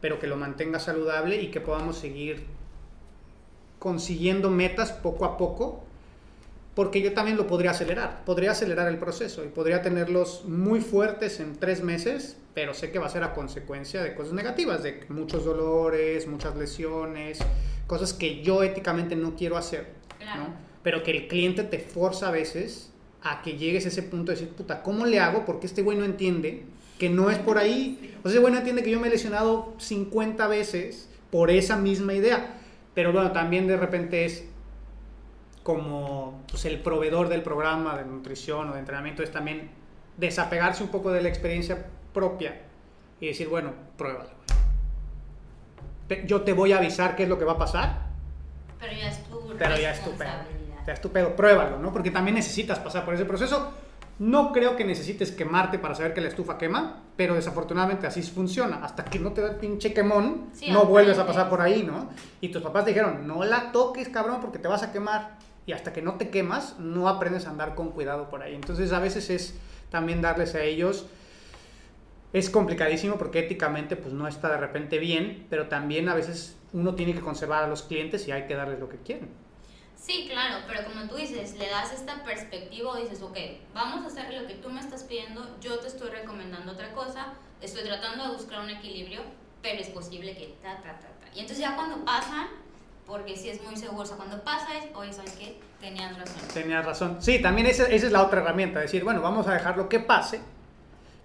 pero que lo mantenga saludable y que podamos seguir consiguiendo metas poco a poco, porque yo también lo podría acelerar, podría acelerar el proceso y podría tenerlos muy fuertes en tres meses, pero sé que va a ser a consecuencia de cosas negativas, de muchos dolores, muchas lesiones, cosas que yo éticamente no quiero hacer, pero que el cliente te forza a veces a que llegues a ese punto de decir, puta, ¿cómo le hago? Porque este güey no entiende que no es por ahí. O sea, bueno, entiende que yo me he lesionado 50 veces por esa misma idea. Pero bueno, también de repente es como pues, el proveedor del programa de nutrición o de entrenamiento, es también desapegarse un poco de la experiencia propia y decir, bueno, pruébalo. Yo te voy a avisar qué es lo que va a pasar. Pero ya es tu Pero ya es tu pedo. Ya es tu pedo, pruébalo, ¿no? Porque también necesitas pasar por ese proceso no creo que necesites quemarte para saber que la estufa quema, pero desafortunadamente así funciona. Hasta que no te da el pinche quemón, no vuelves a pasar por ahí, ¿no? Y tus papás dijeron, no la toques, cabrón, porque te vas a quemar. Y hasta que no te quemas, no aprendes a andar con cuidado por ahí. Entonces a veces es también darles a ellos... Es complicadísimo porque éticamente pues no está de repente bien, pero también a veces uno tiene que conservar a los clientes y hay que darles lo que quieren. Sí, claro, pero como tú dices, le das esta perspectiva o dices, ok, vamos a hacer lo que tú me estás pidiendo, yo te estoy recomendando otra cosa, estoy tratando de buscar un equilibrio, pero es posible que ta, ta, ta, ta. Y entonces ya cuando pasan, porque si es muy seguro, o sea, cuando pasa es, oye, ¿sabes qué? Tenías razón. Tenías razón. Sí, también esa, esa es la otra herramienta, decir, bueno, vamos a dejarlo que pase,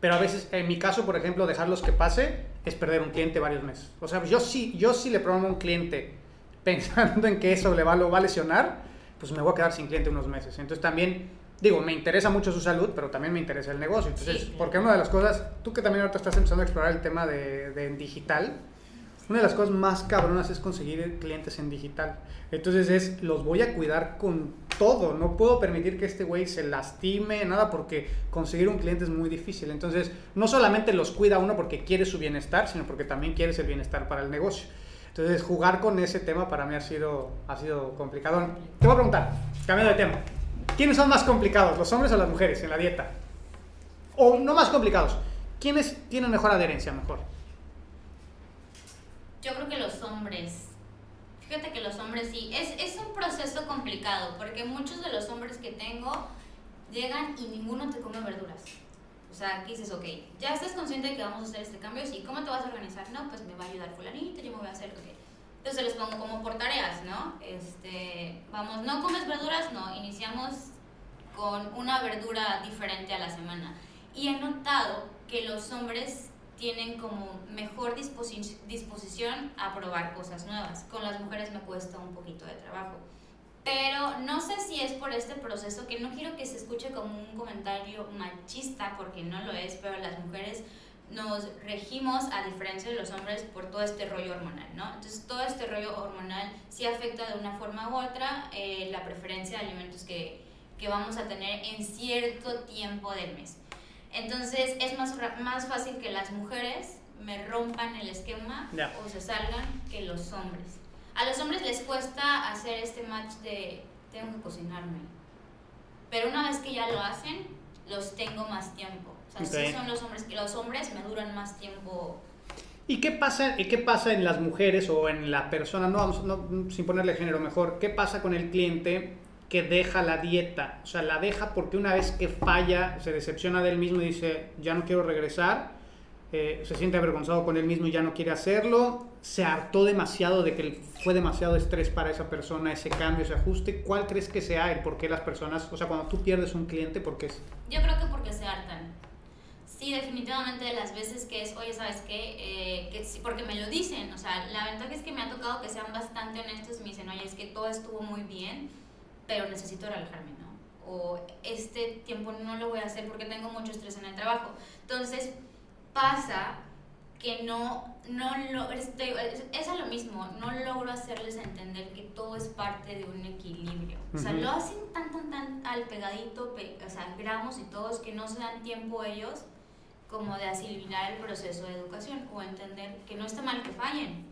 pero a veces, en mi caso, por ejemplo, dejarlos que pase es perder un cliente varios meses. O sea, yo sí, yo sí le programo a un cliente pensando en que eso le va, lo va a lesionar, pues me voy a quedar sin cliente unos meses. Entonces también, digo, me interesa mucho su salud, pero también me interesa el negocio. Entonces, Sí. porque una de las cosas, tú que también ahorita estás empezando a explorar el tema de, de digital, una de las cosas más cabronas es conseguir clientes en digital. Entonces es, los voy a cuidar con todo. No puedo permitir que este güey se lastime, nada, porque conseguir un cliente es muy difícil. Entonces, no solamente los cuida uno porque quiere su bienestar, sino porque también quieres el bienestar para el negocio. Entonces, jugar con ese tema para mí ha sido, ha sido complicado. Te voy a preguntar, cambiando de tema. ¿Quiénes son más complicados, los hombres o las mujeres en la dieta? O no más complicados. ¿Quiénes tienen mejor adherencia, mejor? Yo creo que los hombres, fíjate que los hombres sí, es, es un proceso complicado, porque muchos de los hombres que tengo llegan y ninguno te come verduras. O sea, aquí dices, ok, ya estás consciente de que vamos a hacer este cambio, sí, ¿cómo te vas a organizar? No, pues me va a ayudar fulanito, yo me voy a hacer, ok. Entonces les pongo como por tareas, ¿no? Este, vamos, ¿no comes verduras? No, iniciamos con una verdura diferente a la semana. Y he notado que los hombres tienen como mejor disposi- disposición a probar cosas nuevas. Con las mujeres me cuesta un poquito de trabajo. Pero no sé si es por este proceso, que no quiero que se escuche como un comentario machista, porque no lo es, pero las mujeres nos regimos, a diferencia de los hombres, por todo este rollo hormonal, ¿no? Entonces, todo este rollo hormonal sí afecta de una forma u otra eh, la preferencia de alimentos que, que vamos a tener en cierto tiempo del mes. Entonces, es más, más fácil que las mujeres me rompan el esquema o se salgan que los hombres. A los hombres les cuesta hacer este match de tengo que cocinarme. Pero una vez que ya lo hacen, los tengo más tiempo. O sea, Ok. sí son los hombres que los hombres me duran más tiempo. ¿Y qué pasa, y qué pasa en las mujeres o en la persona, no, vamos- no, sin ponerle género mejor, qué pasa con el cliente que deja la dieta? O sea, la deja porque una vez que falla, se decepciona de él mismo y dice, ya no quiero regresar, eh, se siente avergonzado con él mismo y ya no quiere hacerlo, se hartó demasiado de que fue demasiado estrés para esa persona, ese cambio, ese ajuste. ¿Cuál crees que sea el por qué las personas, o sea, cuando tú pierdes un cliente, por qué es? Yo creo que porque se hartan. Sí, definitivamente de las veces que es, oye, ¿sabes qué? Eh, que porque me lo dicen. O sea, la ventaja es que me ha tocado que sean bastante honestos y me dicen, oye, es que todo estuvo muy bien, pero necesito relajarme, ¿no? O este tiempo no lo voy a hacer porque tengo mucho estrés en el trabajo. Entonces, pasa que no, no lo, este, es, a lo mismo, no logro hacerles entender que todo es parte de un equilibrio. O sea, lo hacen tan, tan, tan al pegadito, pe- o sea, gramos y todos, que no se dan tiempo ellos como de asimilar el proceso de educación o entender que no está mal que fallen.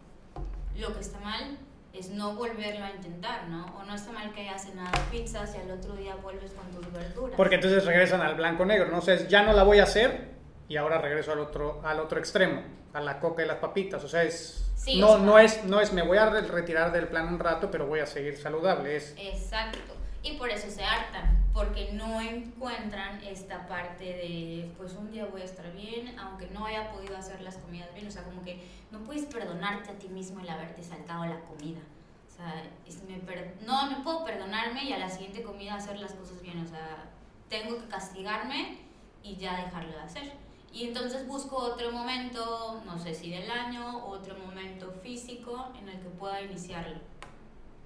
Lo que está mal es no volverlo a intentar, ¿no? O no está mal que hayas cenado pizzas y al otro día vuelves con tus verduras. Porque entonces regresan al blanco negro, ¿no? O sea, es, ya no la voy a hacer y ahora regreso al otro, al otro extremo, a la coca y las papitas. O sea, es, Sí, no, o sea- no, es, no es me voy a re- retirar del plan un rato, pero voy a seguir saludable. Es, Exacto. Y por eso se hartan, porque no encuentran esta parte de, pues un día voy a estar bien, aunque no haya podido hacer las comidas bien. O sea, como que no puedes perdonarte a ti mismo el haberte saltado la comida. O sea, es- me per- no, no puedo perdonarme y a la siguiente comida hacer las cosas bien. O sea, tengo que castigarme y ya dejarlo de hacer. Y entonces busco otro momento, no sé si del año, otro momento físico en el que pueda iniciarlo.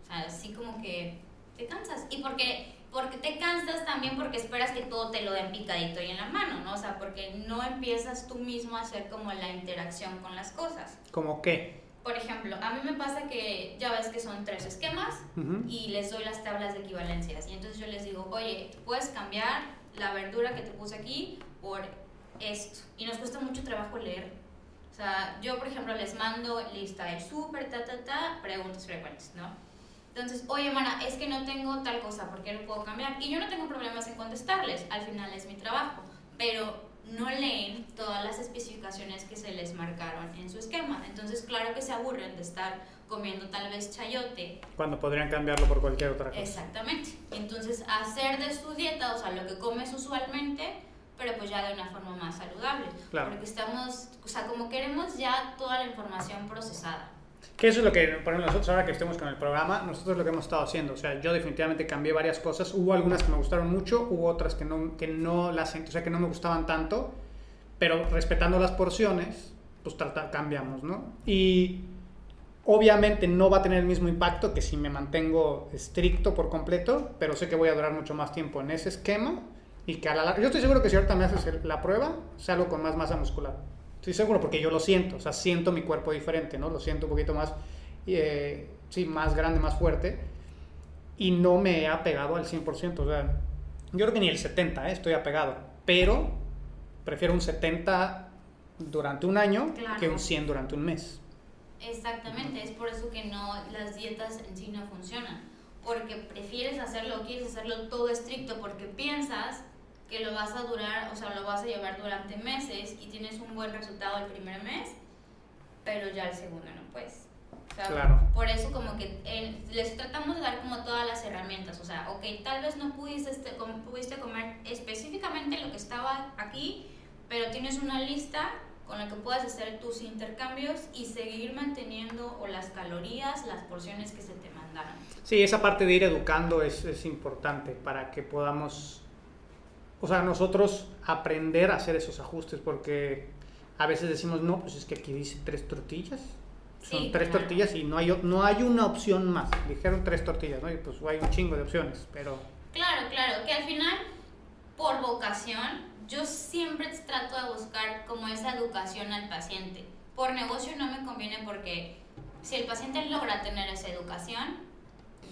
O sea, así como que te cansas. Y porque, porque te cansas también porque esperas que todo te lo den picadito y en la mano, ¿no? O sea, porque no empiezas tú mismo a hacer como la interacción con las cosas. como que. Por ejemplo, a mí me pasa que ya ves que son tres esquemas Ujú. y les doy las tablas de equivalencias. Y entonces yo les digo, oye, puedes cambiar la verdura que te puse aquí por esto. Y nos cuesta mucho trabajo leer. O sea, yo, por ejemplo, les mando lista de súper, ta, ta, ta, preguntas frecuentes, ¿no? Entonces, oye, Mara, es que no tengo tal cosa, ¿por qué no puedo cambiar? Y yo no tengo problemas en contestarles, al final es mi trabajo, pero no leen todas las especificaciones que se les marcaron en su esquema. Entonces, claro que se aburren de estar comiendo tal vez chayote. Cuando podrían cambiarlo por cualquier otra cosa. Exactamente. Entonces, hacer de su dieta, o sea, lo que comes usualmente, pero pues ya de una forma más saludable. Claro. Porque estamos, o sea, como queremos ya toda la información procesada. Que eso es lo que, por ejemplo, nosotros ahora que estemos con el programa, nosotros lo que hemos estado haciendo. O sea, yo definitivamente cambié varias cosas. Hubo algunas que me gustaron mucho, hubo otras que no, que no las, o sea, que no me gustaban tanto, pero respetando las porciones, pues cambiamos, ¿no? Y obviamente no va a tener el mismo impacto que si me mantengo estricto por completo, pero sé que voy a durar mucho más tiempo en ese esquema y que a la larga, yo estoy seguro que si ahorita me haces la prueba, salgo con más masa muscular. Estoy seguro porque yo lo siento, o sea, siento mi cuerpo diferente, ¿no? Lo siento un poquito más, eh, sí, más grande, más fuerte. Y no me he apegado al 100%, o sea, yo creo que ni el 70, ¿eh? estoy apegado. Pero prefiero un 70 durante un año Claro. que un 100 durante un mes. Exactamente, es por eso que no, las dietas en sí no funcionan. Porque prefieres hacerlo, quieres hacerlo todo estricto porque piensas que lo vas a durar, o sea, lo vas a llevar durante meses y tienes un buen resultado el primer mes, pero ya el segundo no puedes. O sea, Claro. Por eso como que eh, les tratamos de dar como todas las herramientas, o sea, ok, tal vez no pudiste, este, com- pudiste comer específicamente lo que estaba aquí, pero tienes una lista con la que puedas hacer tus intercambios y seguir manteniendo o las calorías, las porciones que se te mandaron. Sí, esa parte de ir educando es, es importante para que podamos, o sea, nosotros aprender a hacer esos ajustes, porque a veces decimos, no, pues es que aquí dice tres tortillas, son Sí, tres claro. tortillas y no hay, no hay una opción más. Dijeron tres tortillas, ¿no? Y pues hay un chingo de opciones, pero Claro, claro, que al final, por vocación, yo siempre trato de buscar como esa educación al paciente. Por negocio no me conviene porque si el paciente logra tener esa educación,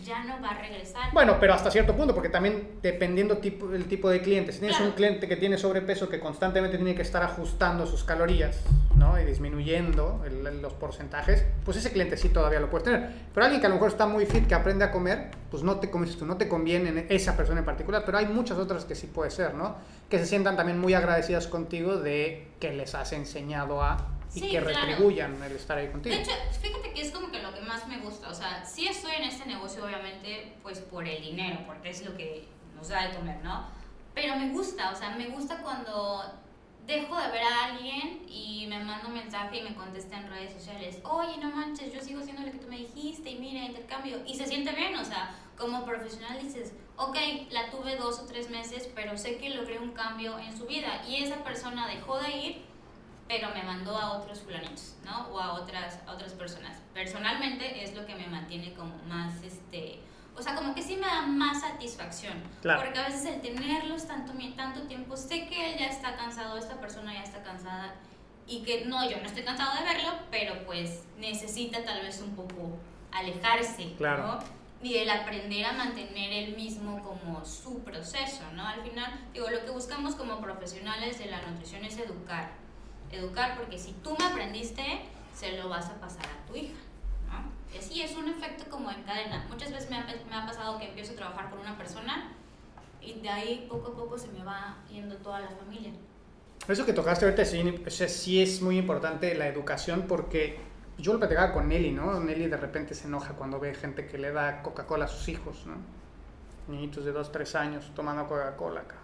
ya no va a regresar. Bueno, pero hasta cierto punto, porque también dependiendo tipo, el tipo de cliente, si tienes Claro. un cliente que tiene sobrepeso que constantemente tiene que estar ajustando sus calorías, ¿no? Y disminuyendo el- los porcentajes, pues ese cliente sí todavía lo puedes tener. Pero alguien que a lo mejor está muy fit, que aprende a comer, pues no te, como dices tú, no te conviene esa persona en particular, pero hay muchas otras que sí puede ser, ¿no? Que se sientan también muy agradecidas contigo de que les has enseñado a y Sí, que claro. retribuyan el estar ahí contigo. De hecho, fíjate que es como que lo que más me gusta. O sea, sí estoy en este negocio, obviamente, pues por el dinero, porque es lo que nos da de comer, ¿no? Pero me gusta, o sea, me gusta cuando dejo de ver a alguien y me manda un mensaje y me contesta en redes sociales. Oye, no manches, yo sigo haciendo lo que tú me dijiste y mira, intercambio. Y se siente bien, o sea, como profesional dices, ok, la tuve dos o tres meses, pero sé que logré un cambio en su vida. Y esa persona dejó de ir pero me mandó a otros fulanitos, ¿no? O a otras, a otras personas. Personalmente es lo que me mantiene como más, este, o sea, como que sí me da más satisfacción. Claro. Porque a veces el tenerlos tanto, tanto tiempo, sé que él ya está cansado, esta persona ya está cansada y que no, yo no estoy cansado de verlo, pero pues necesita tal vez un poco alejarse, Claro. ¿no? Y el aprender a mantener el mismo como su proceso, ¿no? Al final, digo, lo que buscamos como profesionales de la nutrición es educar. Educar porque si tú me aprendiste, se lo vas a pasar a tu hija, ¿no? Y así es un efecto como en cadena. Muchas veces me ha, me ha pasado que empiezo a trabajar con una persona y de ahí poco a poco se me va yendo toda la familia. Eso que tocaste ahorita sí, o sea, sí es muy importante la educación porque yo lo platicaba con Nelly, ¿no? Nelly de repente se enoja cuando ve gente que le da Coca-Cola a sus hijos, ¿no? Niñitos de 2, 3 años tomando Coca-Cola, cabrón.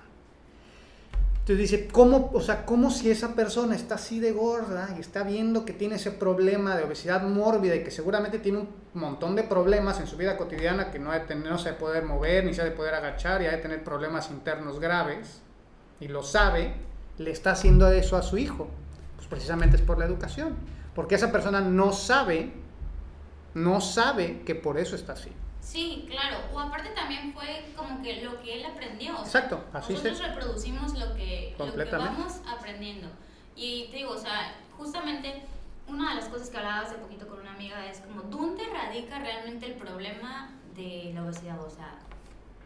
Entonces dice, ¿cómo, o sea, ¿cómo si esa persona está así de gorda y está viendo que tiene ese problema de obesidad mórbida y que seguramente tiene un montón de problemas en su vida cotidiana que no, ha de tener- no se va a poder mover ni se ha de poder agachar y ha de tener problemas internos graves y lo sabe, le está haciendo eso a su hijo? Pues precisamente es por la educación. Porque esa persona no sabe, no sabe que por eso está así. Sí, claro. O aparte también fue como que lo que él aprendió. Exacto, así Nosotros se- reproducimos lo que, lo que vamos aprendiendo. Y te digo, o sea, justamente una de las cosas que hablaba hace poquito con una amiga es como, ¿dónde radica realmente el problema de la obesidad? O sea,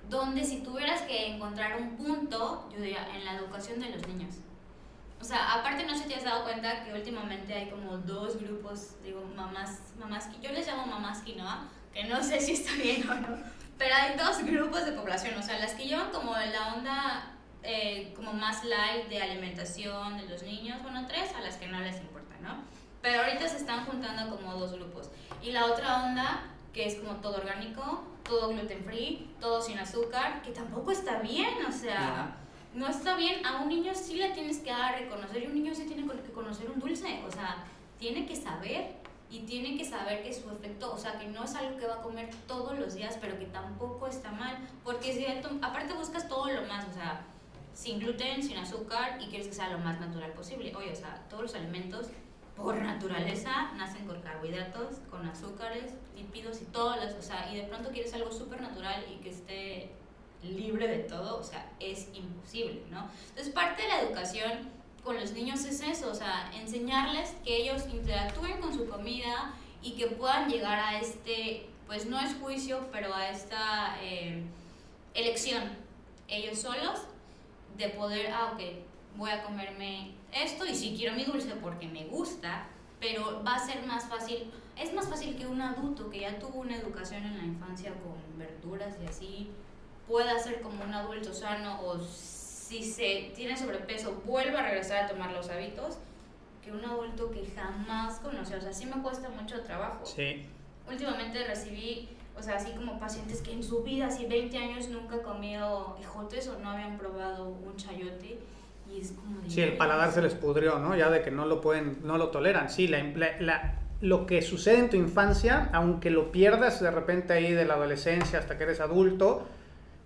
donde si tuvieras que encontrar un punto, yo diría, en la educación de los niños. O sea, aparte no sé si te has dado cuenta que últimamente hay como dos grupos, digo, mamás, mamás, yo les llamo mamás quinoa, que no sé si está bien o no, pero hay dos grupos de población, o sea, las que llevan como la onda eh, como más light de alimentación de los niños, bueno, tres, a las que no les importa, ¿no? Pero ahorita se están juntando como dos grupos. Y la otra onda, que es como todo orgánico, todo gluten free, todo sin azúcar, que tampoco está bien, o sea, no, está bien. A un niño sí le tienes que dar a reconocer y un niño sí tiene que conocer un dulce, o sea, tiene que saber y tiene que saber que su efecto, o sea, que no es algo que va a comer todos los días, pero que tampoco está mal, porque si aparte buscas todo lo más, o sea, sin gluten, sin azúcar y quieres que sea lo más natural posible. Oye, o sea, todos los alimentos por naturaleza nacen con carbohidratos, con azúcares, lípidos y todas las, o sea, y de pronto quieres algo súper natural y que esté libre de todo, o sea, es imposible, ¿no? Entonces, parte de la educación con los niños es eso, o sea, enseñarles que ellos interactúen con su comida y que puedan llegar a este, pues no es juicio, pero a esta eh, elección ellos solos de poder, ah, ok, voy a comerme esto y si quiero mi dulce porque me gusta, pero va a ser más fácil, es más fácil que un adulto que ya tuvo una educación en la infancia con verduras y así, pueda ser como un adulto sano o si se tiene sobrepeso vuelva a regresar a tomar los hábitos que un adulto que jamás conoció. O sea, sí me cuesta mucho trabajo. Sí. Últimamente recibí, o sea, así como pacientes que en su vida, así 20 años, nunca comido ejotes o no habían probado un chayote Sí, el paladar se les pudrió, ¿no? Ya de que no lo pueden, no lo toleran. Sí, la, la, lo que sucede en tu infancia, aunque lo pierdas de repente ahí de la adolescencia hasta que eres adulto,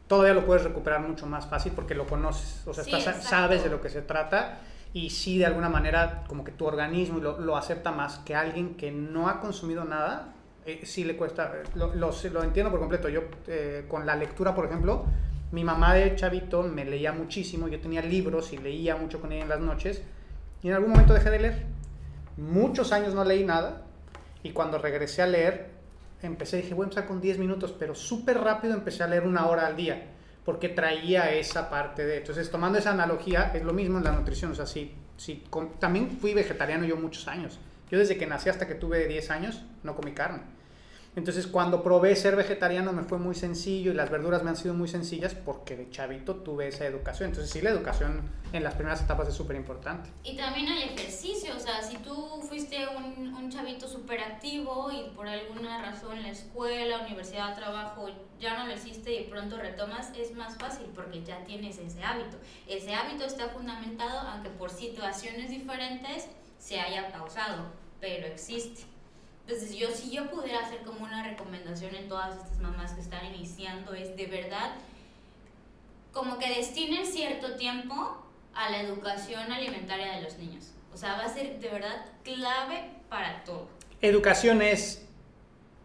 todavía lo puedes recuperar mucho más fácil porque lo conoces, o sea, sabes de lo que se trata y sí de alguna manera como que tu organismo lo, lo acepta más que alguien que no ha consumido nada, eh, sí le cuesta, lo, lo, lo, entiendo por completo, yo eh, con la lectura, por ejemplo, mi mamá de chavito me leía muchísimo, yo tenía libros y leía mucho con ella en las noches y en algún momento dejé de leer. Muchos años no leí nada y cuando regresé a leer empecé, dije voy a empezar con 10 minutos, pero súper rápido empecé a leer una hora al día porque traía esa parte de... Entonces tomando esa analogía es lo mismo en la nutrición, o sea, si, si también fui vegetariano yo muchos años. Yo desde que nací hasta que tuve 10 años no comí carne entonces cuando probé ser vegetariano me fue muy sencillo y las verduras me han sido muy sencillas porque de chavito tuve esa educación. Entonces sí, la educación en las primeras etapas es súper importante. Y también hay ejercicio, o sea, si tú fuiste un, un chavito súper activo y por alguna razón la escuela, universidad, trabajo ya no lo hiciste y pronto retomas, es más fácil porque ya tienes ese hábito. Ese hábito está fundamentado aunque por situaciones diferentes se haya pausado, pero existe. Entonces, yo si yo pudiera hacer como una recomendación en todas estas mamás que están iniciando es de verdad como que destinen cierto tiempo a la educación alimentaria de los niños. O sea, va a ser de verdad clave para todo. Educación es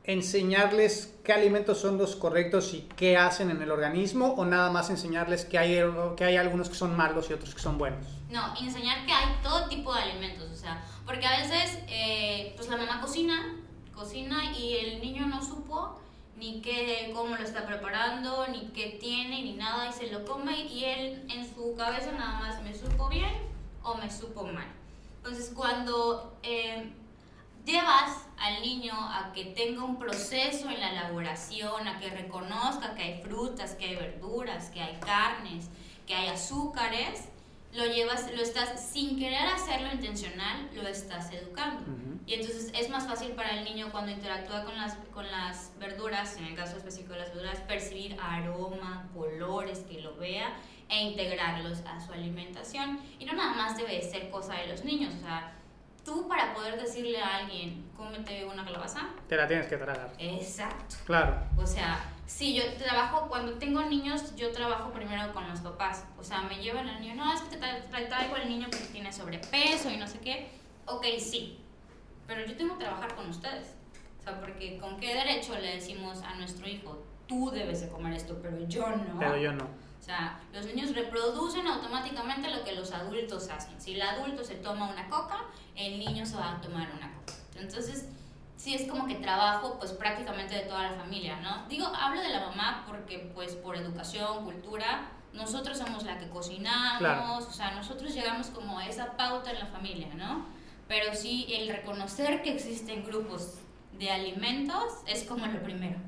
enseñarles qué alimentos son los correctos y qué hacen en el organismo o nada más enseñarles que hay, que hay algunos que son malos y otros que son buenos? No, enseñar que hay todo tipo de alimentos, o sea, porque a veces eh, pues la mamá cocina, cocina y el niño no supo ni qué, cómo lo está preparando, ni qué tiene, ni nada, y se lo come y él en su cabeza nada más me supo bien o me supo mal. Entonces cuando... Eh, llevas al niño a que tenga un proceso en la elaboración, a que reconozca que hay frutas, que hay verduras, que hay carnes, que hay azúcares, lo llevas, lo estás sin querer hacerlo intencional, lo estás educando. Y entonces es más fácil para el niño cuando interactúa con las, con las verduras, en el caso específico de las verduras, percibir aroma, colores, que lo vea e integrarlos a su alimentación. Y no nada más debe ser cosa de los niños, o sea, tú para poder decirle a alguien, cómete una calabaza, te la tienes que tragar. Exacto. Claro. O sea, si yo trabajo, cuando tengo niños, yo trabajo primero con los papás. O sea, me llevan al niño, no, es que te traigo al niño porque tiene sobrepeso y no sé qué. Ok, sí. Pero yo tengo que trabajar con ustedes. O sea, porque ¿con qué derecho le decimos a nuestro hijo, tú debes de comer esto, pero yo no? Pero yo no. O sea, los niños reproducen automáticamente lo que los adultos hacen. Si el adulto se toma una coca, el niño se va a tomar una coca. Entonces, sí es como que trabajo pues prácticamente de toda la familia, ¿no? Digo, hablo de la mamá porque pues por educación, cultura, nosotros somos la que cocinamos, o sea, nosotros llegamos como a esa pauta en la familia, ¿no? Pero sí el reconocer que existen grupos de alimentos es como lo primero.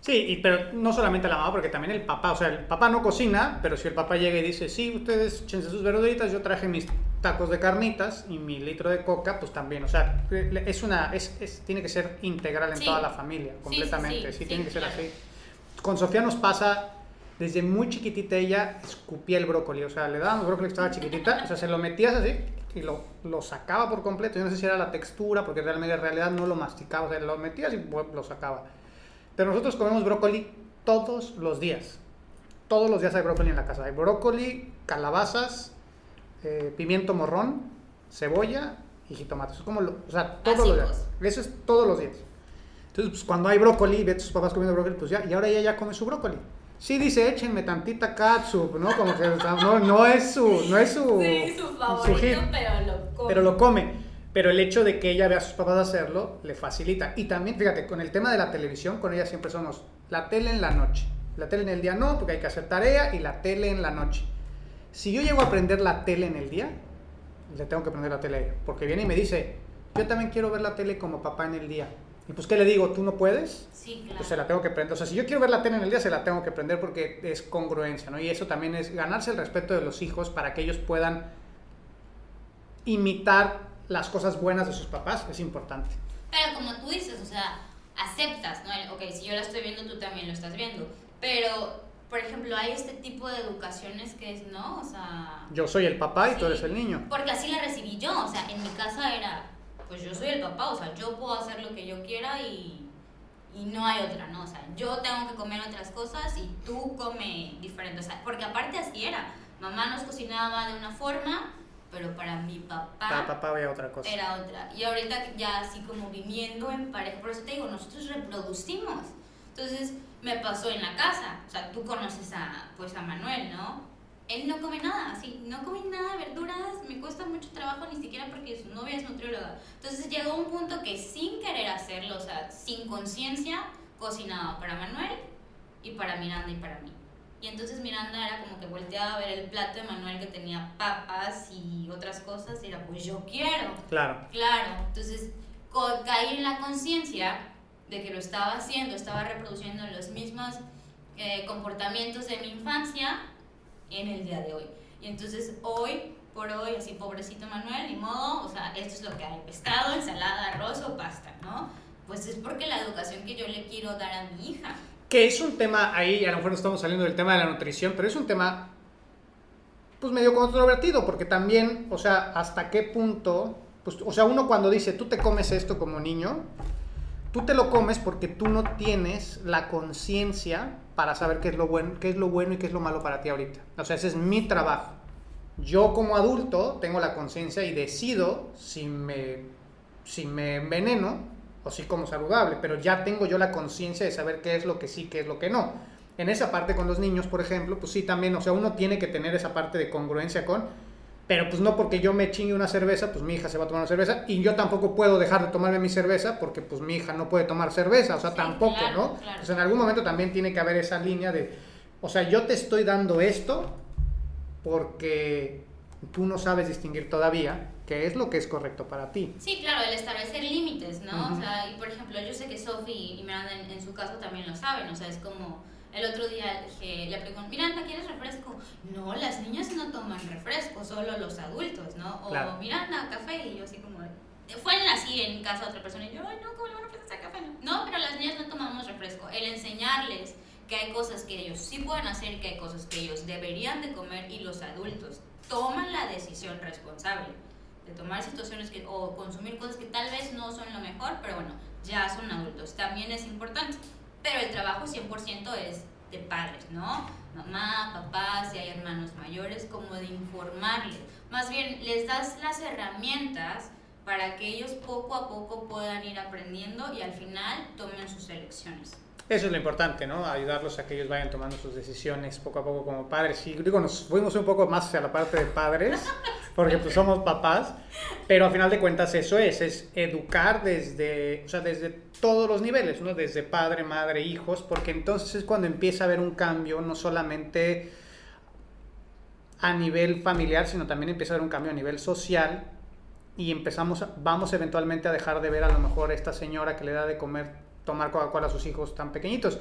Sí, y, pero no solamente la mamá, porque también el papá. O sea, el papá no cocina, pero si el papá llega y dice, sí, ustedes échense sus verduritas, yo traje mis tacos de carnitas y mi litro de coca, pues también, o sea, es una, es, es tiene que ser integral en Sí. toda la familia, completamente, sí, sí, tiene sí, que ser claro. así. Con Sofía nos pasa, desde muy chiquitita ella escupía el brócoli, o sea, le dábamos brócoli que estaba chiquitita, o sea, se lo metías así y lo, lo sacaba por completo, yo no sé si era la textura, porque realmente en realidad no lo masticaba, o sea, lo metías y lo sacaba. Pero nosotros comemos brócoli todos los días. Todos los días hay brócoli en la casa. Hay brócoli, calabazas, eh, pimiento morrón, cebolla y jitomate. Eso es como, lo- o sea, todos los días. Básicos. Eso es todos los días. Entonces, pues, cuando hay brócoli ve a tus papás comiendo brócoli, pues ya, y ahora ella ya come su brócoli. Sí dice, échenme tantita catsup, ¿no? Como que no, no es su, no es su, Sí, su su favorito, hit pero lo come. pero lo come. Pero el hecho de que ella vea a sus papás hacerlo le facilita. Y también, fíjate, con el tema de la televisión, con ella siempre somos la tele en la noche. La tele en el día no, porque hay que hacer tarea, y la tele en la noche. Si yo llego a aprender la tele en el día, le tengo que prender la tele. Porque viene y me dice, yo también quiero ver la tele como papá en el día. Y pues, ¿qué le digo? ¿Tú no puedes? Sí, claro. Pues se la tengo que prender. O sea, si yo quiero ver la tele en el día, se la tengo que prender porque es congruencia, ¿no? Y eso también es ganarse el respeto de los hijos para que ellos puedan imitar las cosas buenas de sus papás, es importante. Pero como tú dices, o sea, aceptas, ¿no? El, Ok, si yo la estoy viendo, tú también lo estás viendo. Pero, por ejemplo, hay este tipo de educaciones que es, ¿no? O sea... Yo soy el papá y tú sí, eres el niño. Porque así la recibí yo, o sea, en mi casa era, pues yo soy el papá, o sea, yo puedo hacer lo que yo quiera y, y no hay otra, ¿no? O sea, yo tengo que comer otras cosas y tú come diferente, o sea, porque aparte así era, mamá nos cocinaba de una forma, pero para mi papá Para papá veía otra cosa. era otra. Y ahorita ya así como viviendo en pareja, por eso te digo, nosotros reproducimos. Entonces me pasó en la casa, o sea, tú conoces a, pues a Manuel, ¿no? Él no come nada, así, no come nada de verduras, me cuesta mucho trabajo ni siquiera porque su novia es nutrióloga. Entonces llegó un punto que sin querer hacerlo, o sea, sin conciencia, cocinaba para Manuel y para Miranda y para mí. Y entonces Miranda era como que volteaba a ver el plato de Manuel que tenía papas y otras cosas y era, pues yo quiero. Claro. Claro, entonces caí en la conciencia de que lo estaba haciendo, estaba reproduciendo los mismos eh, comportamientos de mi infancia en el día de hoy. Y entonces hoy, por hoy, así pobrecito Manuel, ni modo, o sea, esto es lo que hay, pescado, ensalada, arroz o pasta, ¿no? Pues es porque la educación que yo le quiero dar a mi hija. Que es un tema, ahí a lo mejor no estamos saliendo del tema de la nutrición, pero es un tema pues medio controvertido, porque también, o sea, hasta qué punto, pues, o sea, uno cuando dice, tú te comes esto como niño, tú te lo comes porque tú no tienes la conciencia para saber qué es lo bueno, qué es lo bueno y qué es lo malo para ti ahorita. O sea, ese es mi trabajo. Yo como adulto tengo la conciencia y decido si me, si me enveneno o si como saludable, pero ya tengo yo la conciencia de saber qué es lo que sí, qué es lo que no. En esa parte con los niños, por ejemplo, pues sí también, o sea, uno tiene que tener esa parte de congruencia con, pero pues no porque yo me chingue una cerveza, pues mi hija se va a tomar una cerveza y yo tampoco puedo dejar de tomarme mi cerveza porque pues mi hija no puede tomar cerveza, o sea, Sí, tampoco, claro, ¿no? claro. Pues en algún momento también tiene que haber esa línea de, o sea, yo te estoy dando esto porque tú no sabes distinguir todavía qué es lo que es correcto para ti. Sí, claro, el establecer límites, ¿no? O sea, y por ejemplo, yo sé que Sophie y Miranda en, en su caso también lo saben, o sea, es como el otro día dije, le pregunté, Miranda, ¿quieres refresco? No, las niñas no toman refresco, solo los adultos, ¿no? O Claro. Miranda, café, y yo así como, fue así en casa de otra persona, y yo, ay, no, ¿cómo le van a ofrecer café? No, no, pero las niñas no tomamos refresco. El enseñarles que hay cosas que ellos sí pueden hacer, que hay cosas que ellos deberían de comer, y los adultos toman la decisión responsable de tomar situaciones que, o consumir cosas que tal vez no son lo mejor, pero bueno, ya son adultos. También es importante. Pero el trabajo 100% es de padres, ¿no? Mamá, papá, si hay hermanos mayores, como de informarles. Más bien, les das las herramientas para que ellos poco a poco puedan ir aprendiendo y al final tomen sus elecciones. Eso es lo importante, ¿no? Ayudarlos a que ellos vayan tomando sus decisiones poco a poco como padres. Y digo, nos fuimos un poco más hacia la parte de padres, porque pues somos papás, pero a final de cuentas eso es, es educar desde, o sea, desde todos los niveles, ¿no? Desde padre, madre, hijos, porque entonces es cuando empieza a haber un cambio, no solamente a nivel familiar, sino también empieza a haber un cambio a nivel social y empezamos, vamos eventualmente a dejar de ver a lo mejor a esta señora que le da de comer, tomar Coca-Cola a sus hijos tan pequeñitos.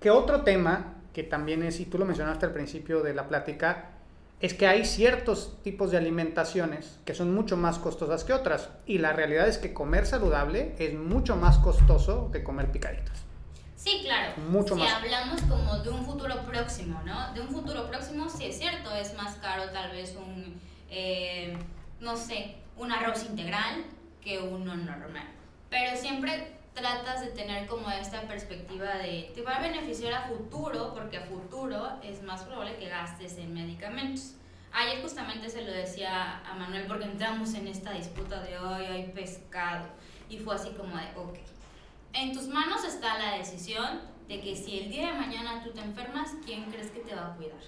Que otro tema que también es, y tú lo mencionaste al principio de la plática, es que hay ciertos tipos de alimentaciones que son mucho más costosas que otras. Y la realidad es que comer saludable es mucho más costoso que comer picaditas. Sí, claro. Mucho si más. hablamos como de un futuro próximo, ¿no? De un futuro próximo, sí es cierto, es más caro tal vez un, eh, no sé, un arroz integral que uno normal. Pero siempre tratas de tener como esta perspectiva de te va a beneficiar a futuro, porque a futuro es más probable que gastes en medicamentos. Ayer justamente se lo decía a Manuel porque entramos en esta disputa de hoy hay pescado y fue así como de, ok, en tus manos está la decisión de que si el día de mañana tú te enfermas, ¿quién crees que te va a cuidar?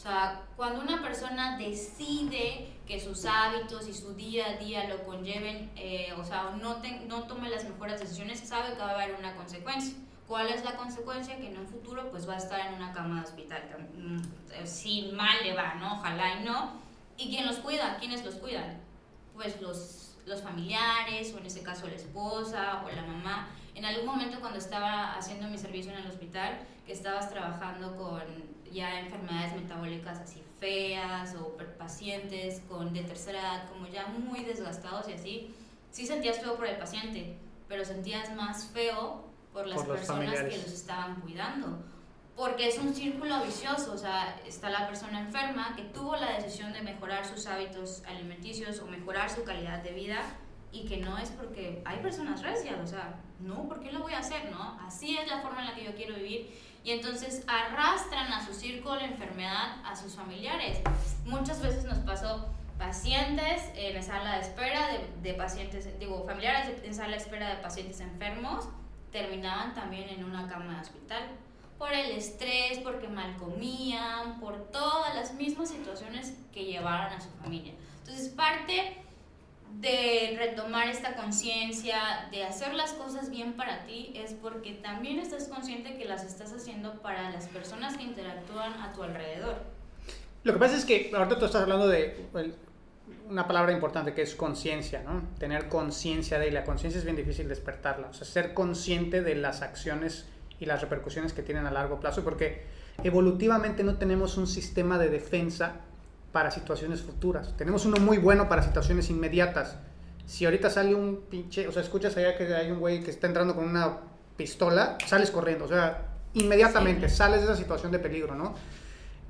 O sea, cuando una persona decide que sus hábitos y su día a día lo conlleven, eh, o sea, no, te, no tome las mejores decisiones, sabe que va a haber una consecuencia. ¿Cuál es la consecuencia? Que en un futuro pues va a estar en una cama de hospital. Mm, si mal le va, ¿no? Ojalá y no. ¿Y quién los cuida? ¿Quiénes los cuidan? Pues los, los familiares, o en ese caso la esposa o la mamá. En algún momento cuando estaba haciendo mi servicio en el hospital, que estabas trabajando con ya enfermedades metabólicas así feas o pacientes con de tercera edad como ya muy desgastados y así, sí sentías feo por el paciente, pero sentías más feo por las personas que los estaban cuidando. Porque es un círculo vicioso, o sea, está la persona enferma que tuvo la decisión de mejorar sus hábitos alimenticios o mejorar su calidad de vida y que no es porque hay personas recias, o sea, no, ¿por qué lo voy a hacer? No, así es la forma en la que yo quiero vivir y entonces arrastran a su círculo la enfermedad a sus familiares. Muchas veces nos pasó pacientes en sala de espera de, de pacientes, digo, familiares en sala de espera de pacientes enfermos, terminaban también en una cama de hospital por el estrés, porque mal comían, por todas las mismas situaciones que llevaron a su familia. Entonces, parte de retomar esta conciencia, de hacer las cosas bien para ti, es porque también estás consciente que las estás haciendo para las personas que interactúan a tu alrededor. Lo que pasa es que ahorita tú estás hablando de una palabra importante que es conciencia, ¿no? Tener conciencia de, y la conciencia es bien difícil despertarla, o sea, ser consciente de las acciones y las repercusiones que tienen a largo plazo, porque evolutivamente no tenemos un sistema de defensa para situaciones futuras. Tenemos uno muy bueno para situaciones inmediatas. Si ahorita sale un pinche, o sea, escuchas allá que hay un güey que está entrando con una pistola, sales corriendo, o sea, inmediatamente sales de esa situación de peligro, ¿no?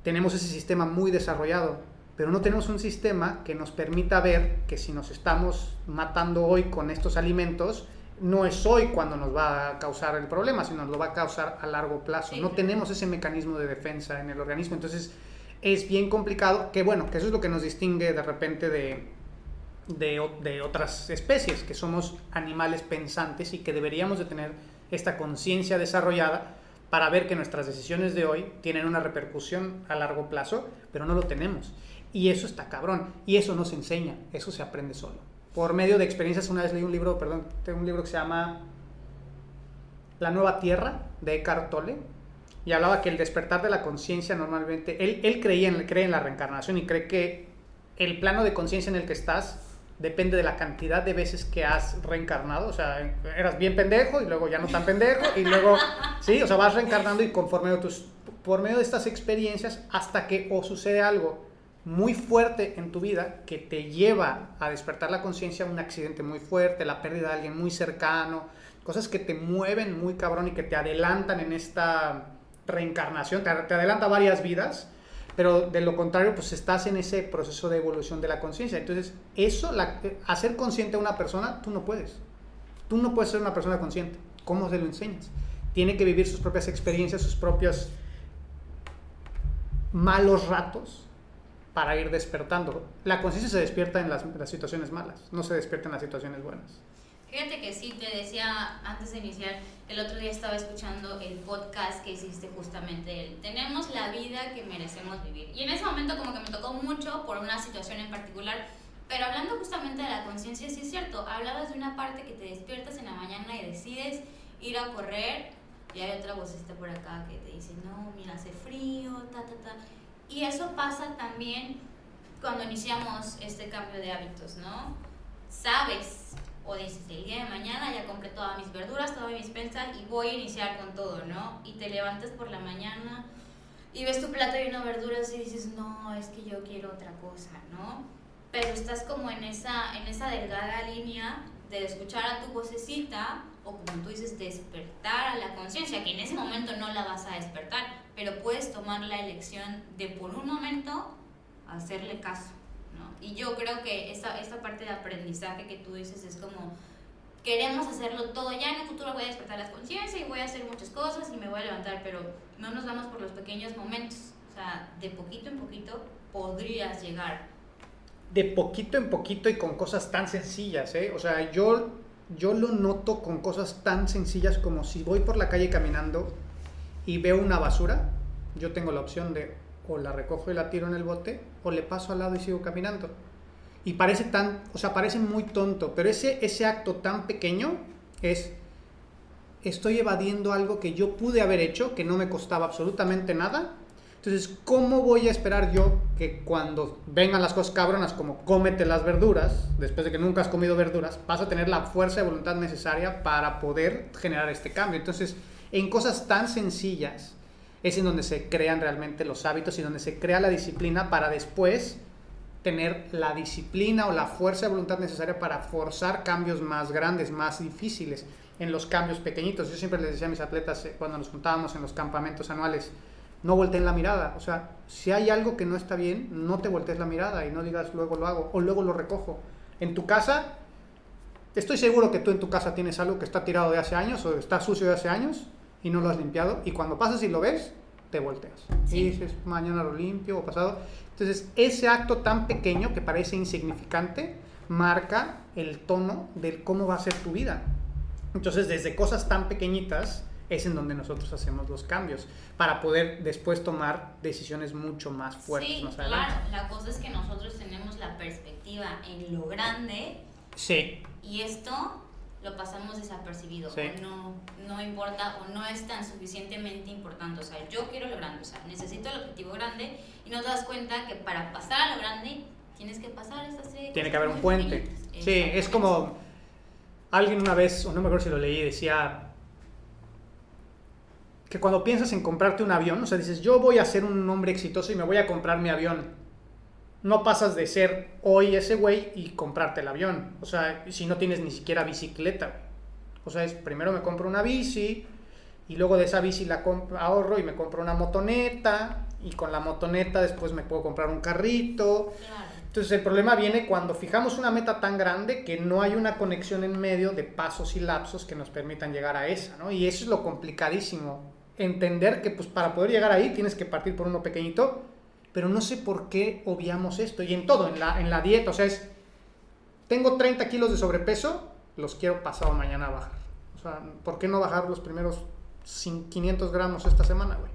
Tenemos ese sistema muy desarrollado, pero no tenemos un sistema que nos permita ver que si nos estamos matando hoy con estos alimentos, no es hoy cuando nos va a causar el problema, sino nos lo va a causar a largo plazo. No tenemos ese mecanismo de defensa en el organismo, entonces es bien complicado, que bueno, que eso es lo que nos distingue de repente de, de, otras especies, que somos animales pensantes y que deberíamos de tener esta conciencia desarrollada para ver que nuestras decisiones de hoy tienen una repercusión a largo plazo, pero no lo tenemos. Y eso está cabrón. Y eso no se enseña, eso se aprende solo. Por medio de experiencias, una vez leí un libro, perdón, tengo un libro que se llama La Nueva Tierra, de Eckhart Tolle, y hablaba que el despertar de la conciencia normalmente, él, él creía en, cree en la reencarnación y cree que el plano de conciencia en el que estás depende de la cantidad de veces que has reencarnado, o sea, eras bien pendejo y luego ya no tan pendejo y luego, sí, o sea, vas reencarnando y conforme tus, por medio de estas experiencias hasta que o sucede algo muy fuerte en tu vida que te lleva a despertar la conciencia, un accidente muy fuerte, la pérdida de alguien muy cercano, cosas que te mueven muy cabrón y que te adelantan en esta reencarnación, te, adelanta varias vidas, pero de lo contrario, pues estás en ese proceso de evolución de la conciencia. Entonces, eso, la, hacer consciente a una persona, tú no puedes. Tú no puedes ser una persona consciente. ¿Cómo se lo enseñas? Tiene que vivir sus propias experiencias, sus propios malos ratos para ir despertando. La conciencia se despierta en las, las situaciones malas, no se despierta en las situaciones buenas. Fíjate que sí, te decía antes de iniciar, el otro día estaba escuchando el podcast que hiciste justamente el Tenemos la vida que merecemos vivir. Y en ese momento como que me tocó mucho por una situación en particular, pero hablando justamente de la conciencia, sí es cierto, hablabas de una parte que te despiertas en la mañana y decides ir a correr y hay otra vocesta por acá que te dice, no, mira, hace frío, ta, ta, ta. Y eso pasa también cuando iniciamos este cambio de hábitos, ¿no? Sabes o dices, el día de mañana ya compré todas mis verduras, toda mi despensa y voy a iniciar con todo, ¿no? Y te levantas por la mañana y ves tu plato lleno de verduras y dices, no, es que yo quiero otra cosa, ¿no? Pero estás como en esa, en esa delgada línea de escuchar a tu vocecita o como tú dices, despertar a la conciencia, que en ese momento no la vas a despertar, pero puedes tomar la elección de por un momento hacerle caso. Y yo creo que esta, esta parte de aprendizaje que tú dices es como, queremos hacerlo todo ya, en el futuro voy a despertar la conciencia y voy a hacer muchas cosas y me voy a levantar, pero no nos vamos por los pequeños momentos. O sea, de poquito en poquito podrías llegar. De poquito en poquito y con cosas tan sencillas, ¿eh? O sea, yo yo lo noto con cosas tan sencillas como si voy por la calle caminando y veo una basura, yo tengo la opción de o la recojo y la tiro en el bote o le paso al lado y sigo caminando. Y parece tan, o sea, parece muy tonto, pero ese, ese acto tan pequeño es, estoy evadiendo algo que yo pude haber hecho, que no me costaba absolutamente nada, entonces, ¿cómo voy a esperar yo que cuando vengan las cosas cabronas como cómete las verduras, después de que nunca has comido verduras, vas a tener la fuerza de voluntad necesaria para poder generar este cambio? Entonces, en cosas tan sencillas es en donde se crean realmente los hábitos y donde se crea la disciplina para después tener la disciplina o la fuerza de voluntad necesaria para forzar cambios más grandes, más difíciles en los cambios pequeñitos. Yo siempre les decía a mis atletas eh, cuando nos juntábamos en los campamentos anuales, no volteen la mirada. O sea, si hay algo que no está bien, no te voltees la mirada y no digas luego lo hago o luego lo recojo. En tu casa, estoy seguro que tú en tu casa tienes algo que está tirado de hace años o está sucio de hace años y no lo has limpiado y cuando pasas y lo ves, te volteas. Y dices, mañana lo limpio o pasado. Entonces, ese acto tan pequeño que parece insignificante marca el tono de cómo va a ser tu vida. Entonces, desde cosas tan pequeñitas, es en donde nosotros hacemos los cambios para poder después tomar decisiones mucho más fuertes sí, más. Claro, la cosa es que nosotros tenemos la perspectiva en lo grande. Sí. Y esto lo pasamos desapercibido sí. o no, no importa o no es tan suficientemente importante. O sea, yo quiero lo grande, o sea, necesito el objetivo grande y no te das cuenta que para pasar a lo grande tienes que pasar esta serie. Tiene que haber un puente. Sí, es como alguien una vez, o no me acuerdo si lo leí, decía que cuando piensas en comprarte un avión, o sea, dices, yo voy a ser un hombre exitoso y me voy a comprar mi avión. No pasas de ser hoy ese güey y comprarte el avión. O sea, si no tienes ni siquiera bicicleta. O sea, es primero me compro una bici y luego de esa bici la ahorro y me compro una motoneta y con la motoneta después me puedo comprar un carrito. Entonces el problema viene cuando fijamos una meta tan grande que no hay una conexión en medio de pasos y lapsos que nos permitan llegar a esa, ¿no? Y eso es lo complicadísimo entender que pues para poder llegar ahí tienes que partir por uno pequeñito, pero no sé por qué obviamos esto. Y en todo, en la, en la dieta, o sea, es, tengo 30 kilos de sobrepeso, los quiero pasado mañana a bajar. O sea, ¿por qué no bajar los primeros 500 gramos esta semana, güey?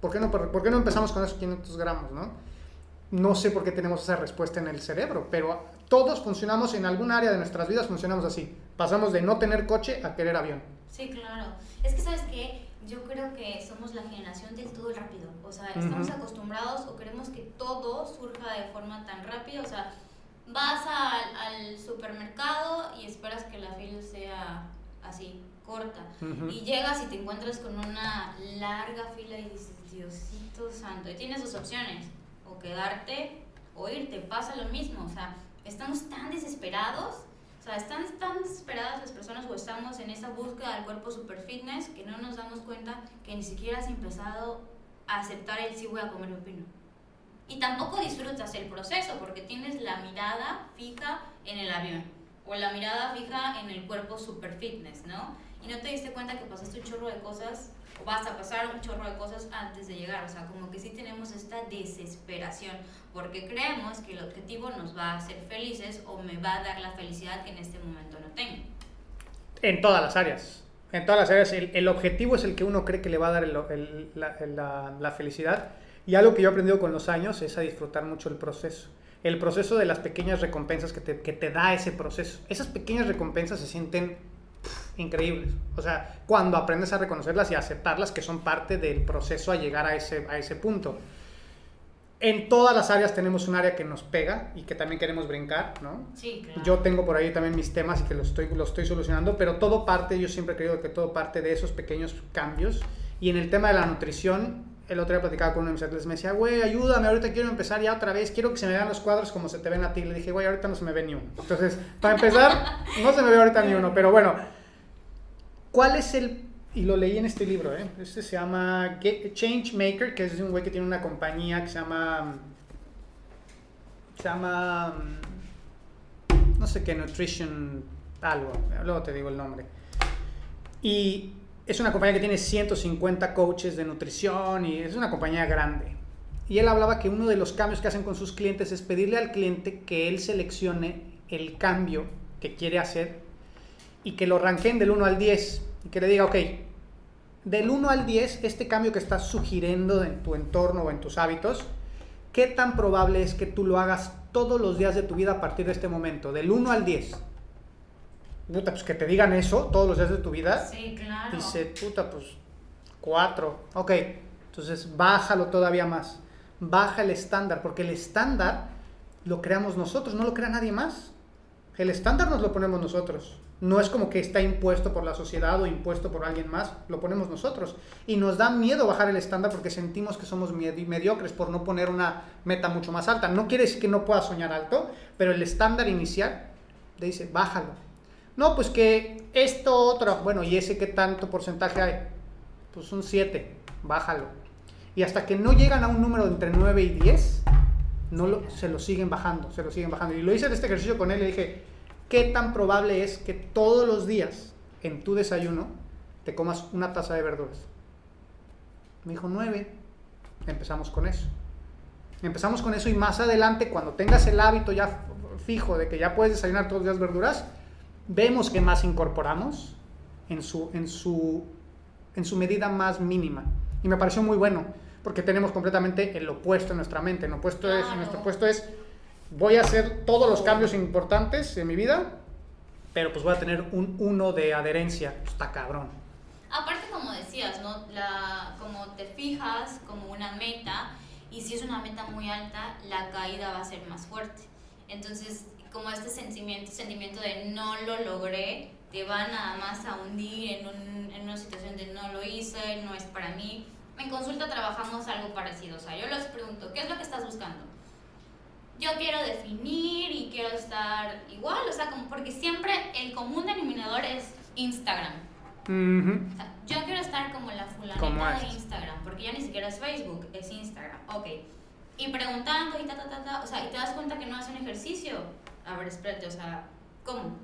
¿Por qué, no, ¿Por qué no empezamos con esos 500 gramos, no? No sé por qué tenemos esa respuesta en el cerebro, pero todos funcionamos en algún área de nuestras vidas, funcionamos así. Pasamos de no tener coche a querer avión. Sí, claro. Es que, ¿sabes qué? Yo creo que somos la generación del todo rápido. O sea, estamos acostumbrados o queremos que todo surja de forma tan rápida. O sea, vas al, al supermercado y esperas que la fila sea así, corta. Y llegas y te encuentras con una larga fila y dices, Diosito santo. Y tienes dos opciones, o quedarte o irte. Pasa lo mismo. O sea, estamos tan desesperados o sea, están tan desesperadas las personas o estamos en esa búsqueda del cuerpo super fitness que no nos damos cuenta que ni siquiera has empezado a aceptar el sí voy a comer pepino. Y tampoco disfrutas el proceso porque tienes la mirada fija en el avión o la mirada fija en el cuerpo super fitness, ¿no? Y no te diste cuenta que pasaste un chorro de cosas vas a pasar un chorro de cosas antes de llegar. O sea, como que sí tenemos esta desesperación porque creemos que el objetivo nos va a hacer felices o me va a dar la felicidad que en este momento no tengo. En todas las áreas. En todas las áreas. El, objetivo es el que uno cree que le va a dar la, felicidad. Y algo que yo he aprendido con los años es a disfrutar mucho el proceso. El proceso de las pequeñas recompensas que te da ese proceso. Esas pequeñas recompensas se sienten increíbles. O sea, cuando aprendes a reconocerlas y a aceptarlas que son parte del proceso a llegar a ese, a ese punto. En todas las áreas tenemos un área que nos pega y que también queremos brincar, ¿no? Sí, claro. Yo tengo por ahí también mis temas y que los estoy, los estoy solucionando, pero todo parte, yo siempre he creído que todo parte de esos pequeños cambios. Y en el tema de la nutrición, el otro día platicaba con uno de mis atletas, me decía, güey, ayúdame, ahorita quiero empezar ya otra vez, quiero que se me vean los cuadros como se te ven a ti. Le dije, güey, ahorita no se me ve ni uno. Entonces, para empezar, no se me ve ahorita ni uno, pero bueno, ¿cuál es el y lo leí en este libro, ¿eh? Este se llama Change Maker, que es un güey que tiene una compañía que se llama. Se llama. No sé qué, Nutrition. Algo. Luego te digo el nombre. Y es una compañía que tiene 150 coaches de nutrición y es una compañía grande. Y él hablaba que uno de los cambios que hacen con sus clientes es pedirle al cliente que él seleccione el cambio que quiere hacer y que lo ranqueen del 1 al 10 y que le diga, ok, del 1 al 10, este cambio que estás sugiriendo en tu entorno o en tus hábitos, ¿qué tan probable es que tú lo hagas todos los días de tu vida a partir de este momento? Del 1 al 10. Puta, pues que te digan eso todos los días de tu vida. Sí, claro. Dice, puta, pues 4. Ok, entonces bájalo todavía más. Baja el estándar, porque el estándar lo creamos nosotros, no lo crea nadie más. El estándar nos lo ponemos nosotros. No es como que está impuesto por la sociedad o impuesto por alguien más, lo ponemos nosotros. Y nos da miedo bajar el estándar porque sentimos que somos mediocres por no poner una meta mucho más alta. No quiere decir que no pueda soñar alto, pero el estándar inicial te dice, bájalo. No, pues que esto otro, bueno, ¿y ese qué tanto porcentaje hay? Pues un 7, bájalo. Y hasta que no llegan a un número entre 9 y 10, no se lo siguen bajando, se lo siguen bajando. Y lo hice en este ejercicio con él y dije, ¿qué tan probable es que todos los días en tu desayuno te comas una taza de verduras? Me dijo nueve. Empezamos con eso. Empezamos con eso y más adelante, cuando tengas el hábito ya fijo de que ya puedes desayunar todos los días verduras, vemos que más incorporamos en su, en su, en su medida más mínima. Y me pareció muy bueno, porque tenemos completamente el opuesto en nuestra mente. El opuesto es, nuestro opuesto es voy a hacer todos los cambios importantes en mi vida, pero pues voy a tener un uno de adherencia. Está cabrón. Aparte, como decías, ¿no? La, como te fijas como una meta, y si es una meta muy alta, la caída va a ser más fuerte. Entonces, como este sentimiento, sentimiento de no lo logré, te va nada más a hundir en, un, en una situación de no lo hice, no es para mí. En consulta trabajamos algo parecido. O sea, yo les pregunto, ¿qué es lo que estás buscando? Yo quiero definir y quiero estar igual, o sea, como porque siempre el común denominador es Instagram. o sea, yo quiero estar como la fulanita de Instagram, porque ya ni siquiera es Facebook, es Instagram. Ok. Y preguntando y ta, ta, ta, ta, o sea, y te das cuenta que no hacen ejercicio. A ver, espérate, o sea, ¿cómo?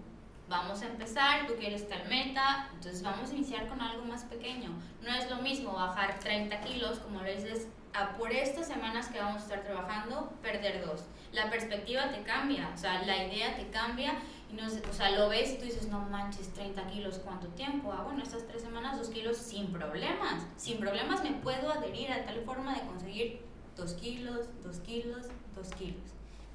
Vamos a empezar, tú quieres tal meta, entonces vamos a iniciar con algo más pequeño. No es lo mismo bajar 30 kilos, como lo dices, a por estas semanas que vamos a estar trabajando, perder dos la perspectiva te cambia, o sea, la idea te cambia y no, o sea, lo ves y tú dices, no manches, 30 kilos, ¿cuánto tiempo? Ah, bueno, estas tres semanas, dos kilos sin problemas. Sin problemas me puedo adherir a tal forma de conseguir dos kilos, dos kilos, dos kilos.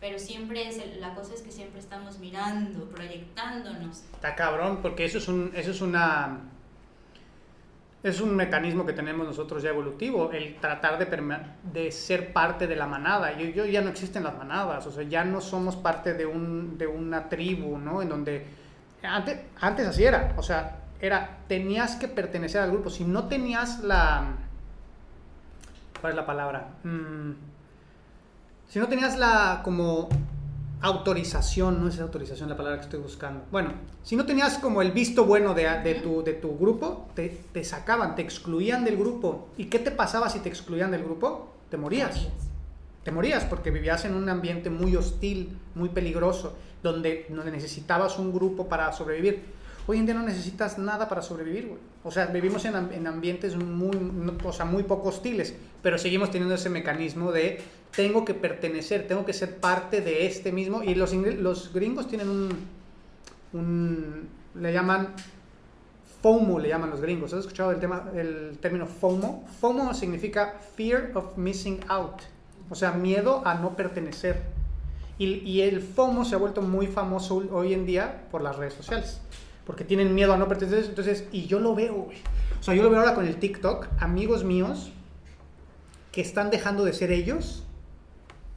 Pero siempre es, la cosa es que siempre estamos mirando, proyectándonos. Está cabrón, porque eso es, un, eso es una es un mecanismo que tenemos nosotros ya evolutivo, el tratar de, de ser parte de la manada. Yo, yo, ya no existen las manadas, o sea, ya no somos parte de, un, de una tribu, ¿no? En donde antes, antes así era, o sea, era, tenías que pertenecer al grupo. Si no tenías la... ¿Cuál es la palabra? Mm, si no tenías la como autorización, no es autorización la palabra que estoy buscando. Bueno, si no tenías como el visto bueno de, de, tu, de tu grupo, te, te, sacaban, te excluían del grupo. ¿Y qué te pasaba si te excluían del grupo? Te morías. Te morías porque vivías en un ambiente muy hostil, muy peligroso, donde, donde necesitabas un grupo para sobrevivir. Hoy en día no necesitas nada para sobrevivir, güey. O sea, vivimos en, en ambientes muy, o sea, muy poco hostiles, pero seguimos teniendo ese mecanismo de tengo que pertenecer, tengo que ser parte de este mismo. Y los, los gringos tienen un, un, le llaman FOMO, le llaman los gringos. ¿Has escuchado el, tema, el término FOMO? FOMO significa Fear of Missing Out, o sea, miedo a no pertenecer. Y, y el FOMO se ha vuelto muy famoso hoy en día por las redes sociales porque tienen miedo a no pertenecer. Entonces, y yo lo veo, güey. O sea, yo lo veo ahora con el TikTok, amigos míos que están dejando de ser ellos.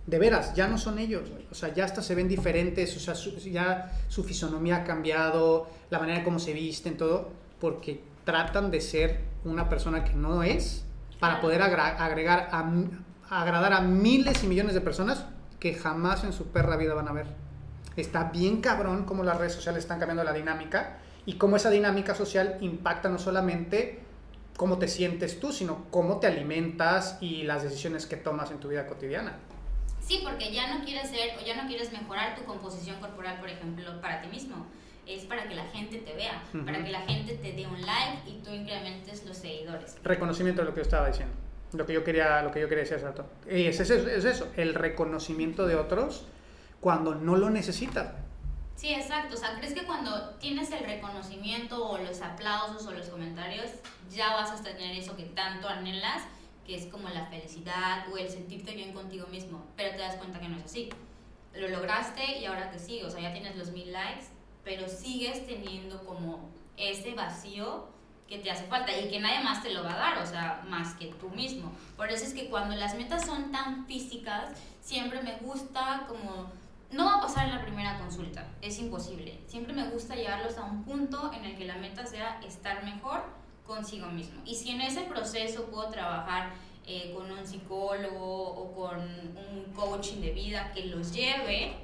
De veras, ya no son ellos, güey. O sea, ya hasta se ven diferentes, o sea, ya su fisonomía ha cambiado, la manera en cómo se visten, todo, porque tratan de ser una persona que no es para poder agregar a, agradar a miles y millones de personas que jamás en su perra vida van a ver. Está bien cabrón cómo las redes sociales están cambiando la dinámica y cómo esa dinámica social impacta no solamente cómo te sientes tú, sino cómo te alimentas y las decisiones que tomas en tu vida cotidiana. Sí, porque ya no quieres ser o ya no quieres mejorar tu composición corporal, por ejemplo, para ti mismo. Es para que la gente te vea, para que la gente te dé un like y tú incrementes los seguidores. Reconocimiento de lo que yo estaba diciendo. Lo que yo quería, lo que yo quería decir, Sato. Es, es, es eso, el reconocimiento de otros cuando no lo necesitan. Sí, exacto. O sea, ¿crees que cuando tienes el reconocimiento o los aplausos o los comentarios, ya vas a tener eso que tanto anhelas, que es como la felicidad o el sentirte bien contigo mismo? Pero te das cuenta que no es así. Lo lograste y ahora te sigue. O sea, ya tienes los mil likes, pero sigues teniendo como ese vacío que te hace falta y que nadie más te lo va a dar, o sea, más que tú mismo. Por eso es que cuando las metas son tan físicas, siempre me gusta como... No va a pasar en la primera consulta, es imposible. Siempre me gusta llevarlos a un punto en el que la meta sea estar mejor consigo mismo. Y si en ese proceso puedo trabajar eh, con un psicólogo o con un coaching de vida que los lleve,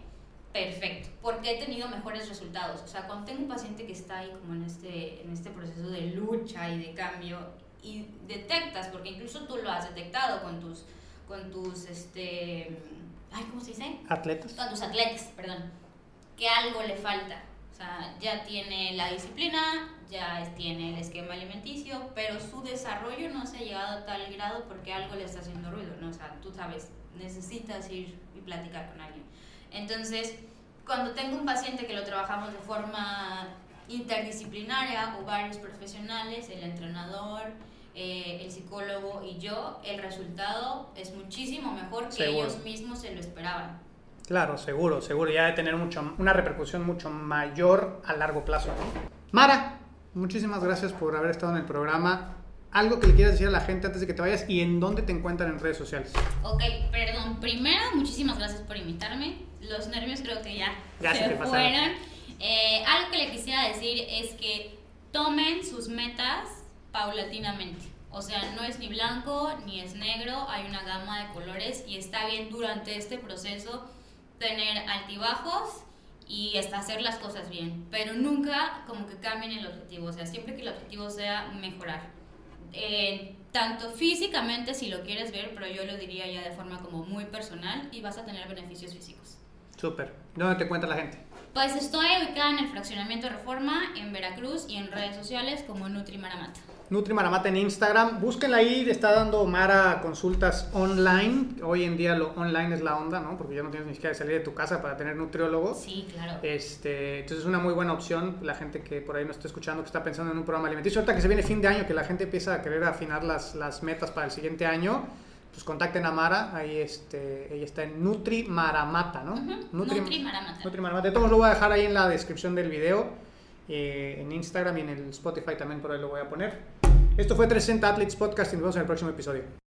perfecto, porque he tenido mejores resultados. O sea, cuando tengo un paciente que está ahí como en este, en este proceso de lucha y de cambio y detectas, porque incluso tú lo has detectado con tus, con tus, este, ay, ¿cómo se dice? Atletas. Con tus atletas, perdón, que algo le falta. O sea, ya tiene la disciplina, ya tiene el esquema alimenticio, pero su desarrollo no se ha llegado a tal grado porque algo le está haciendo ruido, ¿no? O sea, tú sabes, necesitas ir y platicar con alguien. Entonces, cuando tengo un paciente que lo trabajamos de forma interdisciplinaria o varios profesionales, el entrenador, eh, el psicólogo y yo, el resultado es muchísimo mejor que ellos mismos se lo esperaban. Claro, seguro, seguro. Ya de tener mucho, una repercusión mucho mayor a largo plazo. Mara, muchísimas gracias por haber estado en el programa algo que le quieras decir a la gente antes de que te vayas y en dónde te encuentran en redes sociales. Ok, perdón. Primero, muchísimas gracias por invitarme. Los nervios creo que ya, se, fueron. Eh, algo que le quisiera decir es que tomen sus metas paulatinamente. O sea, no es ni blanco ni es negro, hay una gama de colores y está bien durante este proceso tener altibajos y hasta hacer las cosas bien, pero nunca como que cambien el objetivo, o sea, siempre que el objetivo sea mejorar. Eh, tanto físicamente si lo quieres ver, pero yo lo diría ya de forma como muy personal y vas a tener beneficios físicos. Súper. ¿Dónde te cuenta la gente? Pues estoy ubicada en el fraccionamiento Reforma, en Veracruz y en redes sociales como Nutri Maramata. Nutri Maramata en Instagram. Búsquenla ahí, está dando Mara consultas online. Hoy en día lo online es la onda, ¿no? Porque ya no tienes ni siquiera que salir de tu casa para tener nutriólogos. Sí, claro. Este, entonces es una muy buena opción. La gente que por ahí nos está escuchando, que está pensando en un programa alimenticio. Ahorita que se viene fin de año, que la gente empieza a querer afinar las, las metas para el siguiente año pues contacten a Mara, ahí este, ella está en Nutri Maramata, ¿no? Nutri, Maramata. Nutri Maramata. De todos lo voy a dejar ahí en la descripción del video, eh, en Instagram y en el Spotify también por ahí lo voy a poner. Esto fue 360 Athletes Podcast nos vemos en el próximo episodio.